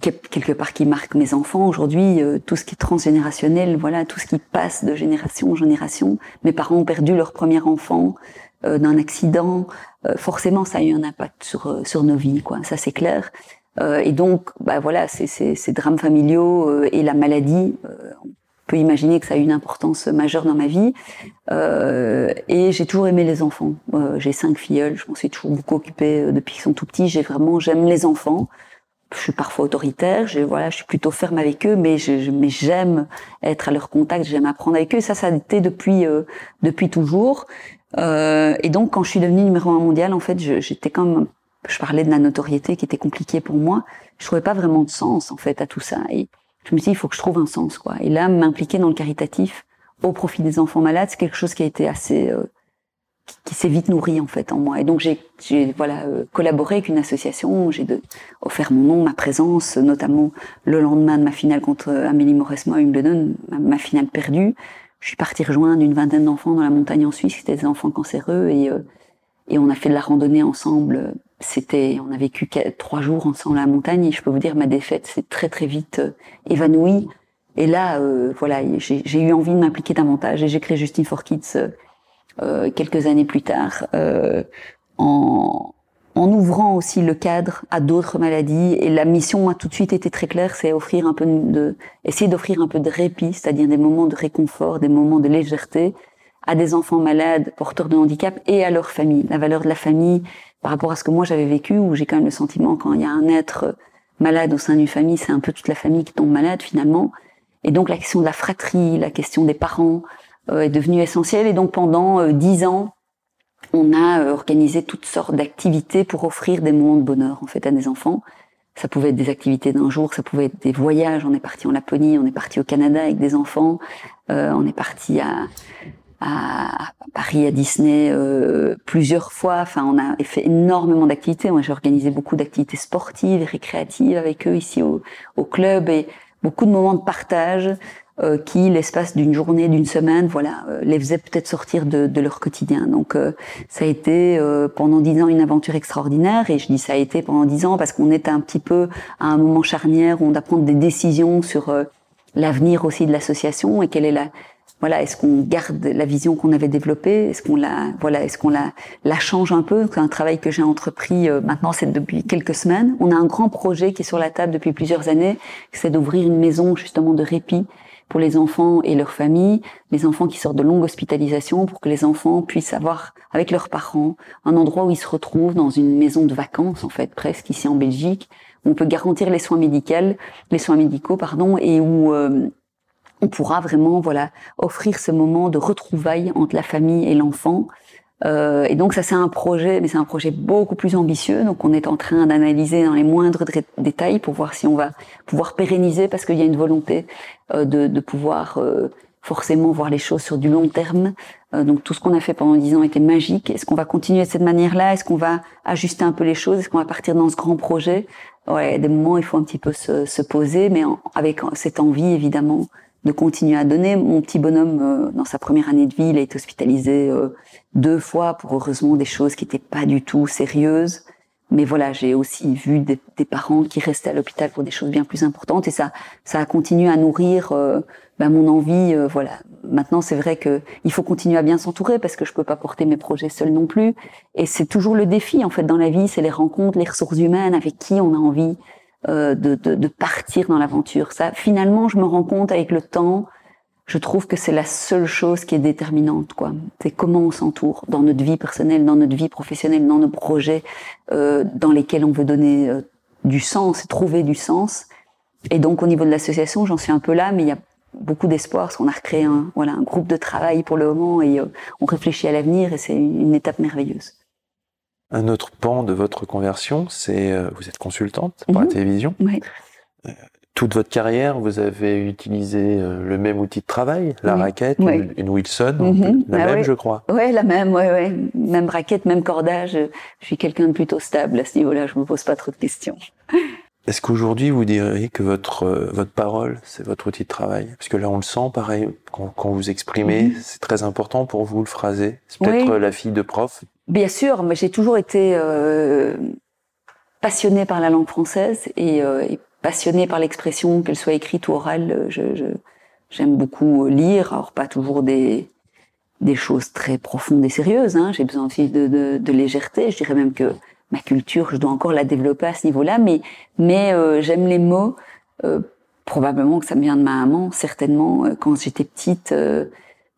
quelque part qui marque mes enfants aujourd'hui, euh, tout ce qui est transgénérationnel, voilà, tout ce qui passe de génération en génération. Mes parents ont perdu leur premier enfant d'un accident, forcément ça a eu un impact sur sur nos vies, quoi. Ça c'est clair. et donc, bah voilà, ces, drames familiaux et la maladie, peut imaginer que ça a eu une importance majeure dans ma vie. Euh, et j'ai toujours aimé les enfants. Euh, j'ai cinq filleuls, je m'en suis toujours beaucoup occupée euh, depuis qu'ils sont tout petits. J'ai vraiment, j'aime les enfants. Je suis parfois autoritaire, je, voilà, je suis plutôt ferme avec eux, mais je, mais j'aime être à leur contact, j'aime apprendre avec eux. Ça, ça a été depuis euh, depuis toujours. Euh, et donc, quand je suis devenue numéro un mondial, en fait, j'étais comme, je parlais de la notoriété qui était compliquée pour moi. Je trouvais pas vraiment de sens en fait à tout ça. Je me suis dit, il faut que je trouve un sens, quoi. Et là, m'impliquer dans le caritatif au profit des enfants malades, c'est quelque chose qui a été assez, euh, qui, s'est vite nourri en fait en moi. Et donc j'ai, voilà euh, collaboré avec une association, j'ai offert mon nom, ma présence, notamment le lendemain de ma finale contre Amélie Mauresmo à Wimbledon, ma, ma, finale perdue. Je suis partie rejoindre une vingtaine d'enfants dans la montagne en Suisse, c'était des enfants cancéreux, et euh, et on a fait de la randonnée ensemble. C'était, on a vécu trois jours ensemble à la montagne. Et je peux vous dire ma défaite s'est très très vite euh, évanouie. Et là, euh, voilà, j'ai eu envie de m'impliquer davantage. Et j'ai créé Justine for Kids euh, quelques années plus tard, en, en ouvrant aussi le cadre à d'autres maladies. Et la mission a tout de suite été très claire, c'est offrir un peu de, essayer d'offrir un peu de répit, c'est-à-dire des moments de réconfort, des moments de légèreté à des enfants malades, porteurs de handicap et à leur famille. La valeur de la famille, par rapport à ce que moi j'avais vécu, où j'ai quand même le sentiment quand il y a un être malade au sein d'une famille, c'est un peu toute la famille qui tombe malade finalement. Et donc la question de la fratrie, la question des parents euh, est devenue essentielle. Et donc pendant euh, dix ans, on a euh, organisé toutes sortes d'activités pour offrir des moments de bonheur en fait à des enfants. Ça pouvait être des activités d'un jour, ça pouvait être des voyages. On est parti en Laponie, on est parti au Canada avec des enfants, on est parti à à Paris, à Disney euh, plusieurs fois. Enfin, on a fait énormément d'activités. Moi, j'ai organisé beaucoup d'activités sportives et récréatives avec eux ici au, au club et beaucoup de moments de partage euh, qui, l'espace d'une journée, d'une semaine, voilà, euh, les faisaient peut-être sortir de, de, leur quotidien. Donc, euh, ça a été pendant dix ans une aventure extraordinaire. Et je dis ça a été pendant dix ans parce qu'on était un petit peu à un moment charnière où on doit prendre des décisions sur l'avenir aussi de l'association et quelle est la voilà, est-ce qu'on garde la vision qu'on avait développée? Est-ce qu'on la, voilà, est-ce qu'on la, la change un peu? Un travail que j'ai entrepris euh, maintenant, c'est depuis quelques semaines. On a un grand projet qui est sur la table depuis plusieurs années, c'est d'ouvrir une maison justement de répit pour les enfants et leurs familles, les enfants qui sortent de longue hospitalisation, pour que les enfants puissent avoir avec leurs parents un endroit où ils se retrouvent dans une maison de vacances en fait presque ici en Belgique, où on peut garantir les soins médicaux, les soins médicaux pardon, et où euh, on pourra vraiment voilà offrir ce moment de retrouvailles entre la famille et l'enfant. Euh, et donc ça c'est un projet, mais c'est un projet beaucoup plus ambitieux. Donc on est en train d'analyser dans les moindres détails pour voir si on va pouvoir pérenniser parce qu'il y a une volonté euh, de, de, pouvoir euh, forcément voir les choses sur du long terme. Euh, donc tout ce qu'on a fait pendant dix ans était magique. Est-ce qu'on va continuer de cette manière-là? Est-ce qu'on va ajuster un peu les choses? Est-ce qu'on va partir dans ce grand projet? Ouais, des moments il faut un petit peu se, se poser, mais avec cette envie évidemment de continuer à donner. Mon petit bonhomme, euh, dans sa première année de vie, il a été hospitalisé euh, deux fois pour heureusement des choses qui n'étaient pas du tout sérieuses. Mais voilà, j'ai aussi vu des, des, parents qui restaient à l'hôpital pour des choses bien plus importantes et ça, ça a continué à nourrir euh, ben, mon envie. voilà. Maintenant, c'est vrai que il faut continuer à bien s'entourer parce que je peux pas porter mes projets seul non plus. Et c'est toujours le défi en fait dans la vie, c'est les rencontres, les ressources humaines avec qui on a envie euh, de, de, de, partir dans l'aventure. Ça, finalement, je me rends compte avec le temps, je trouve que c'est la seule chose qui est déterminante. quoi. C'est comment on s'entoure dans notre vie personnelle, dans notre vie professionnelle, dans nos projets euh, dans lesquels on veut donner euh, du sens, trouver du sens. Et donc au niveau de l'association, j'en suis un peu là, mais il y a beaucoup d'espoir parce qu'on a recréé un, voilà, un groupe de travail pour le moment et euh, on réfléchit à l'avenir et c'est une étape merveilleuse. Un autre pan de votre conversion, c'est euh, vous êtes consultante pour la mhm. télévision. Oui. Euh, toute votre carrière, vous avez utilisé euh, le même outil de travail, la raquette, une, Wilson, mhm. la ah même, je crois. Oui, la même, ouais, ouais. Même raquette, même cordage. Je suis quelqu'un de plutôt stable à ce niveau-là. Je me pose pas trop de questions. Est-ce qu'aujourd'hui vous diriez que votre votre parole c'est votre outil de travail? Parce que là on le sent pareil quand, quand vous exprimez, c'est très important pour vous le phraser. C'est peut-être la fille de prof Bien sûr, mais j'ai toujours été euh, passionnée par la langue française et, euh, et passionnée par l'expression, qu'elle soit écrite ou orale. Je, je, j'aime beaucoup lire, alors pas toujours des des choses très profondes et sérieuses. Hein. J'ai besoin aussi de, de, de, légèreté. Je dirais même que ma culture, je dois encore la développer à ce niveau-là, mais mais euh, j'aime les mots. Euh, probablement que ça me vient de ma maman, certainement. Euh, quand j'étais petite,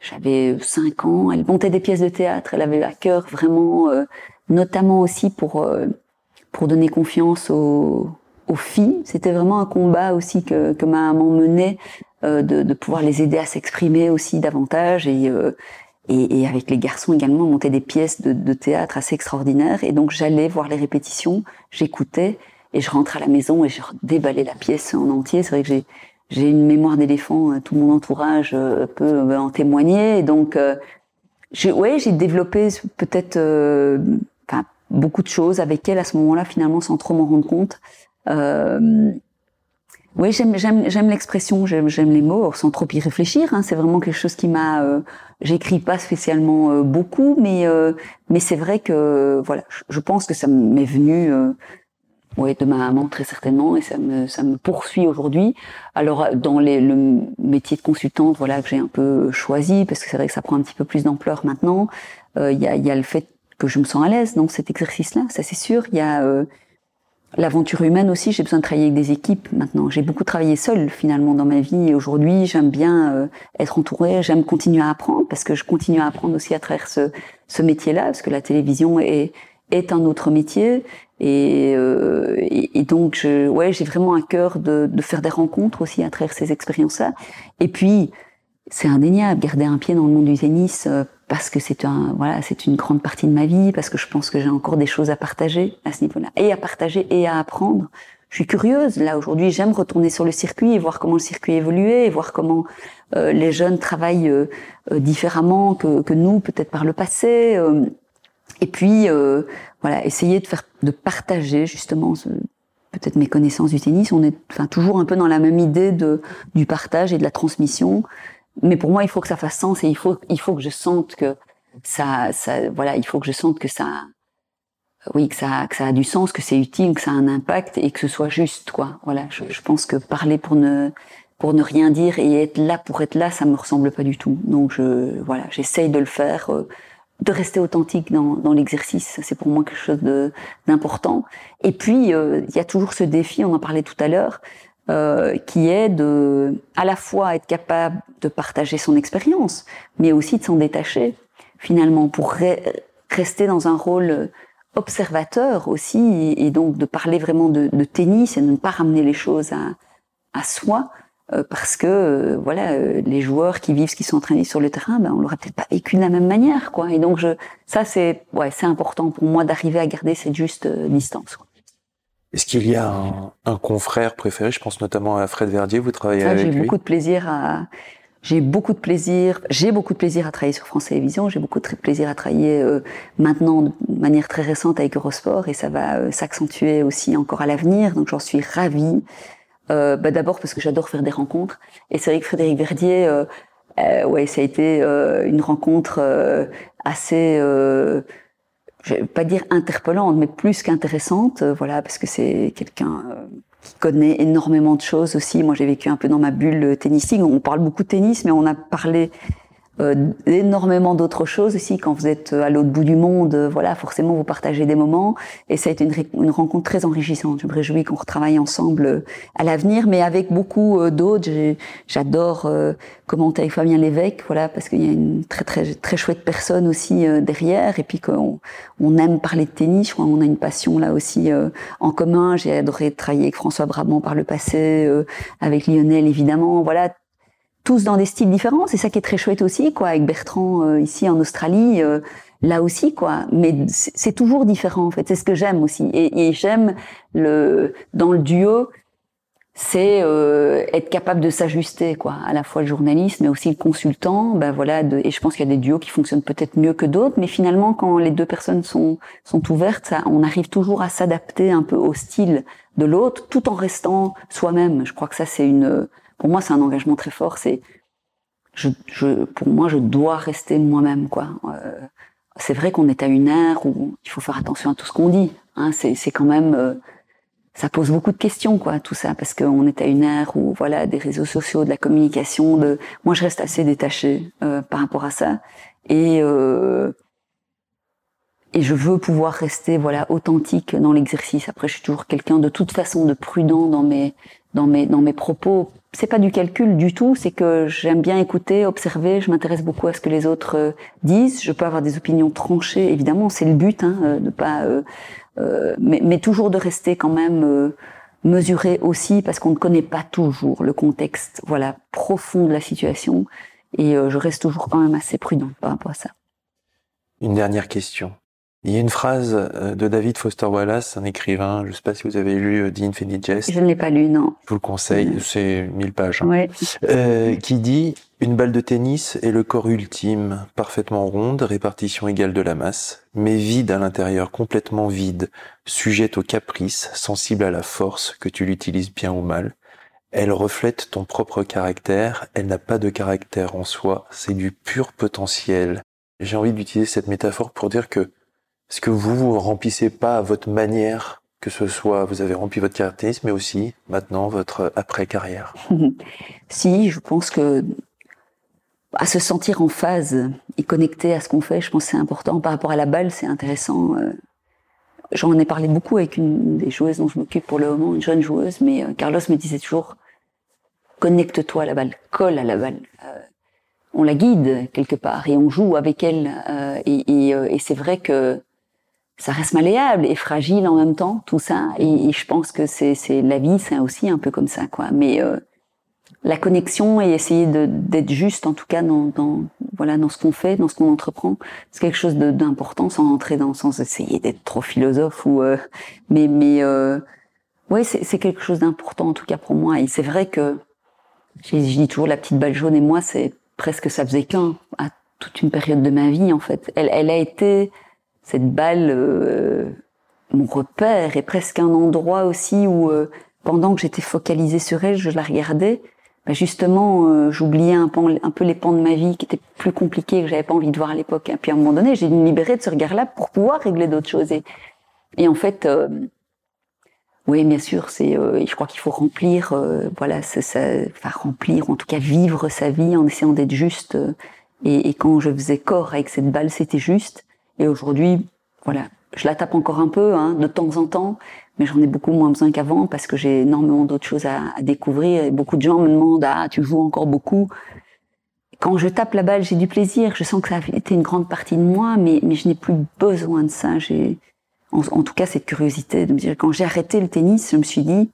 j'avais cinq ans, elle montait des pièces de théâtre, elle avait à cœur vraiment, euh, notamment aussi pour euh, pour donner confiance aux, aux filles. C'était vraiment un combat aussi que, que ma maman menait euh, de, de, pouvoir les aider à s'exprimer aussi davantage et, et, et avec les garçons également monter des pièces de, de théâtre assez extraordinaires. Et donc j'allais voir les répétitions, j'écoutais et je rentrais à la maison et je déballais la pièce en entier. C'est vrai que j'ai j'ai une mémoire d'éléphant, euh, tout mon entourage euh, peut euh, en témoigner. Et donc, j'ai, ouais, j'ai développé peut-être, enfin, beaucoup de choses avec elle à ce moment-là, finalement, sans trop m'en rendre compte. Euh, oui, j'aime, l'expression, j'aime, les mots, sans trop y réfléchir. Hein, c'est vraiment quelque chose qui m'a. Euh, j'écris pas spécialement beaucoup, mais mais c'est vrai que voilà, je, pense que ça m'est venu oui, de ma maman très certainement, et ça me, ça me poursuit aujourd'hui. Alors dans les, le métier de consultante, voilà que j'ai un peu choisi parce que c'est vrai que ça prend un petit peu plus d'ampleur maintenant. Euh, il y, a, y, a, le fait que je me sens à l'aise dans cet exercice-là, ça c'est sûr. Il y a euh, l'aventure humaine aussi. J'ai besoin de travailler avec des équipes maintenant. J'ai beaucoup travaillé seule finalement dans ma vie. Et aujourd'hui, j'aime bien euh, être entourée. J'aime continuer à apprendre parce que je continue à apprendre aussi à travers ce, ce métier-là, parce que la télévision est est un autre métier et, euh, et, donc je, ouais j'ai vraiment un cœur de, de, faire des rencontres aussi à travers ces expériences-là et puis c'est indéniable garder un pied dans le monde du tennis euh, parce que c'est un voilà c'est une grande partie de ma vie parce que je pense que j'ai encore des choses à partager à ce niveau-là et à partager et à apprendre je suis curieuse là aujourd'hui j'aime retourner sur le circuit et voir comment le circuit évolue et voir comment euh, les jeunes travaillent euh, différemment que, que nous peut-être par le passé et puis euh, voilà, essayer de faire, de partager justement peut-être mes connaissances du tennis. On est enfin toujours un peu dans la même idée de du partage et de la transmission. Mais pour moi, il faut que ça fasse sens et il faut il faut que je sente que ça ça voilà, il faut que je sente que ça oui que ça que ça a du sens, que c'est utile, que ça a un impact et que ce soit juste quoi. Voilà, je, je pense que parler pour ne pour ne rien dire et être là pour être là, ça me ressemble pas du tout. Donc je voilà, j'essaye de le faire, euh, de rester authentique dans, dans l'exercice. C'est pour moi quelque chose d'important. Et puis euh, il y a toujours ce défi, on en parlait tout à l'heure, euh, qui est de à la fois être capable de partager son expérience, mais aussi de s'en détacher finalement pour rester dans un rôle observateur aussi et, donc de parler vraiment de, tennis et de ne pas ramener les choses à, à soi euh, parce que euh, voilà euh, les joueurs qui vivent ce qu'ils sont entraînés sur le terrain ben on l'aurait peut-être pas vécu de la même manière quoi. Et donc je ça c'est ouais c'est important pour moi d'arriver à garder cette juste distance Est-ce qu'il y a un, un, confrère préféré? Je pense notamment à Fred Verdier. Vous travaillez avec lui. J'ai beaucoup de plaisir à j'ai beaucoup de plaisir, j'ai beaucoup de plaisir à travailler sur France Télévisions, j'ai beaucoup de plaisir à travailler euh, maintenant de manière très récente avec Eurosport et ça va euh, s'accentuer aussi encore à l'avenir, donc j'en suis ravie. Euh, bah D'abord parce que j'adore faire des rencontres et c'est vrai que Frédéric Verdier, euh, euh, ouais, ça a été une rencontre assez, je vais pas dire interpellante, mais plus qu'intéressante, voilà, parce que c'est quelqu'un qui connaît énormément de choses aussi. Moi, j'ai vécu un peu dans ma bulle tennistique. On parle beaucoup de tennis, mais on a parlé euh, énormément d'autres choses aussi. Quand vous êtes à l'autre bout du monde voilà forcément vous partagez des moments. Et ça a été une, rencontre très enrichissante. Je me réjouis qu'on retravaille ensemble euh, à l'avenir. Mais avec beaucoup euh, d'autres j'adore euh, commenter avec Fabien Lévesque voilà parce qu'il y a une très très très chouette personne aussi derrière. Et puis qu'on on aime parler de tennis. Je crois qu'on a une passion là aussi en commun. J'ai adoré travailler avec François Brabant par le passé avec Lionel évidemment. Voilà tous dans des styles différents. C'est ça qui est très chouette aussi, quoi, avec Bertrand euh, ici en Australie, euh, là aussi, quoi. Mais c'est toujours différent, en fait. C'est ce que j'aime aussi. Et, j'aime le dans le duo, c'est euh, être capable de s'ajuster, quoi. À la fois le journaliste, mais aussi le consultant. Ben voilà. De, et je pense qu'il y a des duos qui fonctionnent peut-être mieux que d'autres, mais finalement, quand les deux personnes sont sont ouvertes, ça, on arrive toujours à s'adapter un peu au style de l'autre, tout en restant soi-même. Je crois que ça, c'est une pour moi, c'est un engagement très fort. C'est, je, je, pour moi, je dois rester moi-même, quoi. Euh, c'est vrai qu'on est à une ère où il faut faire attention à tout ce qu'on dit. Hein. C'est, quand même, euh, ça pose beaucoup de questions, quoi, tout ça, parce qu'on est à une ère où, voilà, des réseaux sociaux, de la communication. De, moi, je reste assez détachée euh, par rapport à ça, et euh, et je veux pouvoir rester, voilà, authentique dans l'exercice. Après, je suis toujours quelqu'un de toute façon de prudent dans mes dans mes dans mes propos c'est pas du calcul du tout, c'est que j'aime bien écouter, observer, je m'intéresse beaucoup à ce que les autres euh, disent. Je peux avoir des opinions tranchées, évidemment, c'est le but, hein, euh, de pas, euh, euh, mais, mais, toujours de rester quand même mesuré aussi, parce qu'on ne connaît pas toujours le contexte, voilà, profond de la situation, et je reste toujours quand même assez prudent par rapport à ça. Une dernière question. Il y a une phrase euh, de David Foster Wallace, un écrivain, je ne sais pas si vous avez lu euh, The Infinite Jest. Je ne l'ai pas lu, non. Je vous le conseille, c'est 1000 pages. Hein. Euh, qui dit Une balle de tennis est le corps ultime, parfaitement ronde, répartition égale de la masse, mais vide à l'intérieur, complètement vide, sujette au caprice, sensible à la force, que tu l'utilises bien ou mal. Elle reflète ton propre caractère, elle n'a pas de caractère en soi, c'est du pur potentiel. J'ai envie d'utiliser cette métaphore pour dire que est-ce que vous vous remplissez pas à votre manière, que ce soit vous avez rempli votre caractérisme, mais aussi maintenant votre après-carrière? Si, je pense que à se sentir en phase et connecté à ce qu'on fait, je pense que c'est important. Par rapport à la balle, c'est intéressant. Euh, j'en ai parlé beaucoup avec une des joueuses dont je m'occupe pour le moment, une jeune joueuse, mais euh, Carlos me disait toujours connecte-toi à la balle, colle à la balle. Euh, on la guide quelque part et on joue avec elle. et c'est vrai que ça reste malléable et fragile en même temps, tout ça. Et, je pense que c'est, c'est la vie, c'est aussi un peu comme ça, quoi. Mais euh, la connexion et essayer d'être juste, en tout cas, dans, dans voilà, dans ce qu'on fait, dans ce qu'on entreprend, c'est quelque chose d'important, sans entrer dans, sans essayer d'être trop philosophe ou, euh, mais, mais, euh, ouais, c'est, c'est quelque chose d'important en tout cas pour moi. Et c'est vrai que je dis toujours la petite balle jaune et moi, c'est presque ça faisait qu'un à toute une période de ma vie en fait. Elle, elle a été cette balle, euh, mon repère, est presque un endroit aussi où, euh, pendant que j'étais focalisée sur elle, je la regardais. Bah justement, euh, j'oubliais un, un, peu les pans de ma vie qui étaient plus compliqués, que j'avais pas envie de voir à l'époque. Et puis à un moment donné, j'ai dû me libérer de ce regard-là pour pouvoir régler d'autres choses. Et, et en fait, Oui, bien sûr. C'est, euh, je crois qu'il faut remplir, euh, voilà, ça, enfin remplir, en tout cas vivre sa vie en essayant d'être juste. Euh, et, et, quand je faisais corps avec cette balle, c'était juste. Et aujourd'hui, voilà, je la tape encore un peu, hein, de temps en temps, mais j'en ai beaucoup moins besoin qu'avant parce que j'ai énormément d'autres choses à, découvrir. Beaucoup de gens me demandent, ah, tu joues encore beaucoup quand je tape la balle, j'ai du plaisir. Je sens que ça a été une grande partie de moi, mais, mais je n'ai plus besoin de ça. J'ai, en, en, tout cas, cette curiosité de me dire, quand j'ai arrêté le tennis, je me suis dit,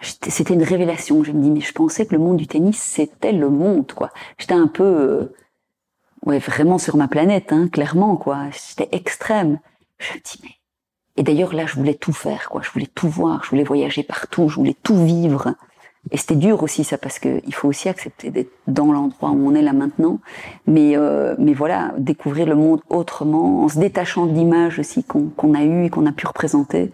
c'était une révélation. Je me dis, mais je pensais que le monde du tennis, c'était le monde, quoi. J'étais un peu, euh, ouais, vraiment sur ma planète, hein, clairement, quoi. J'étais extrême. Je me dis, mais, et d'ailleurs, là, je voulais tout faire, quoi. Je voulais tout voir, je voulais voyager partout, je voulais tout vivre. Et c'était dur aussi ça parce que il faut aussi accepter d'être dans l'endroit où on est là maintenant. Mais euh, mais voilà, découvrir le monde autrement, en se détachant de l'image aussi qu'on a eu et qu'on a pu représenter.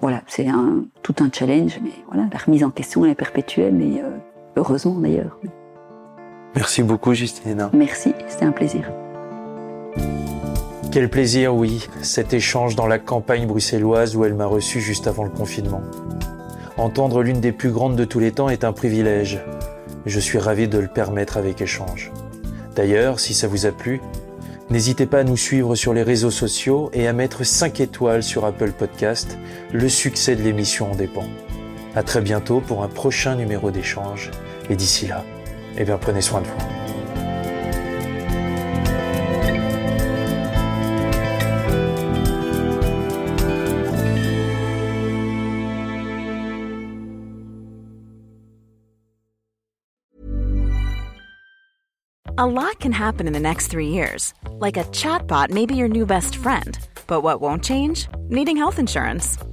Voilà, c'est un tout un challenge, mais voilà, la remise en question elle est perpétuelle, mais euh, heureusement d'ailleurs. Merci beaucoup Justine. Merci, c'était un plaisir. Quel plaisir, oui, cet échange dans la campagne bruxelloise où elle m'a reçu juste avant le confinement. Entendre l'une des plus grandes de tous les temps est un privilège. Je suis ravi de le permettre avec échange. D'ailleurs, si ça vous a plu, n'hésitez pas à nous suivre sur les réseaux sociaux et à mettre 5 étoiles sur Apple Podcast. Le succès de l'émission en dépend. À très bientôt pour un prochain numéro d'échange. Et d'ici là, eh bien, prenez soin de vous. A lot can happen in the next three years. Like a chatbot may be your new best friend. But what won't change? Needing health insurance.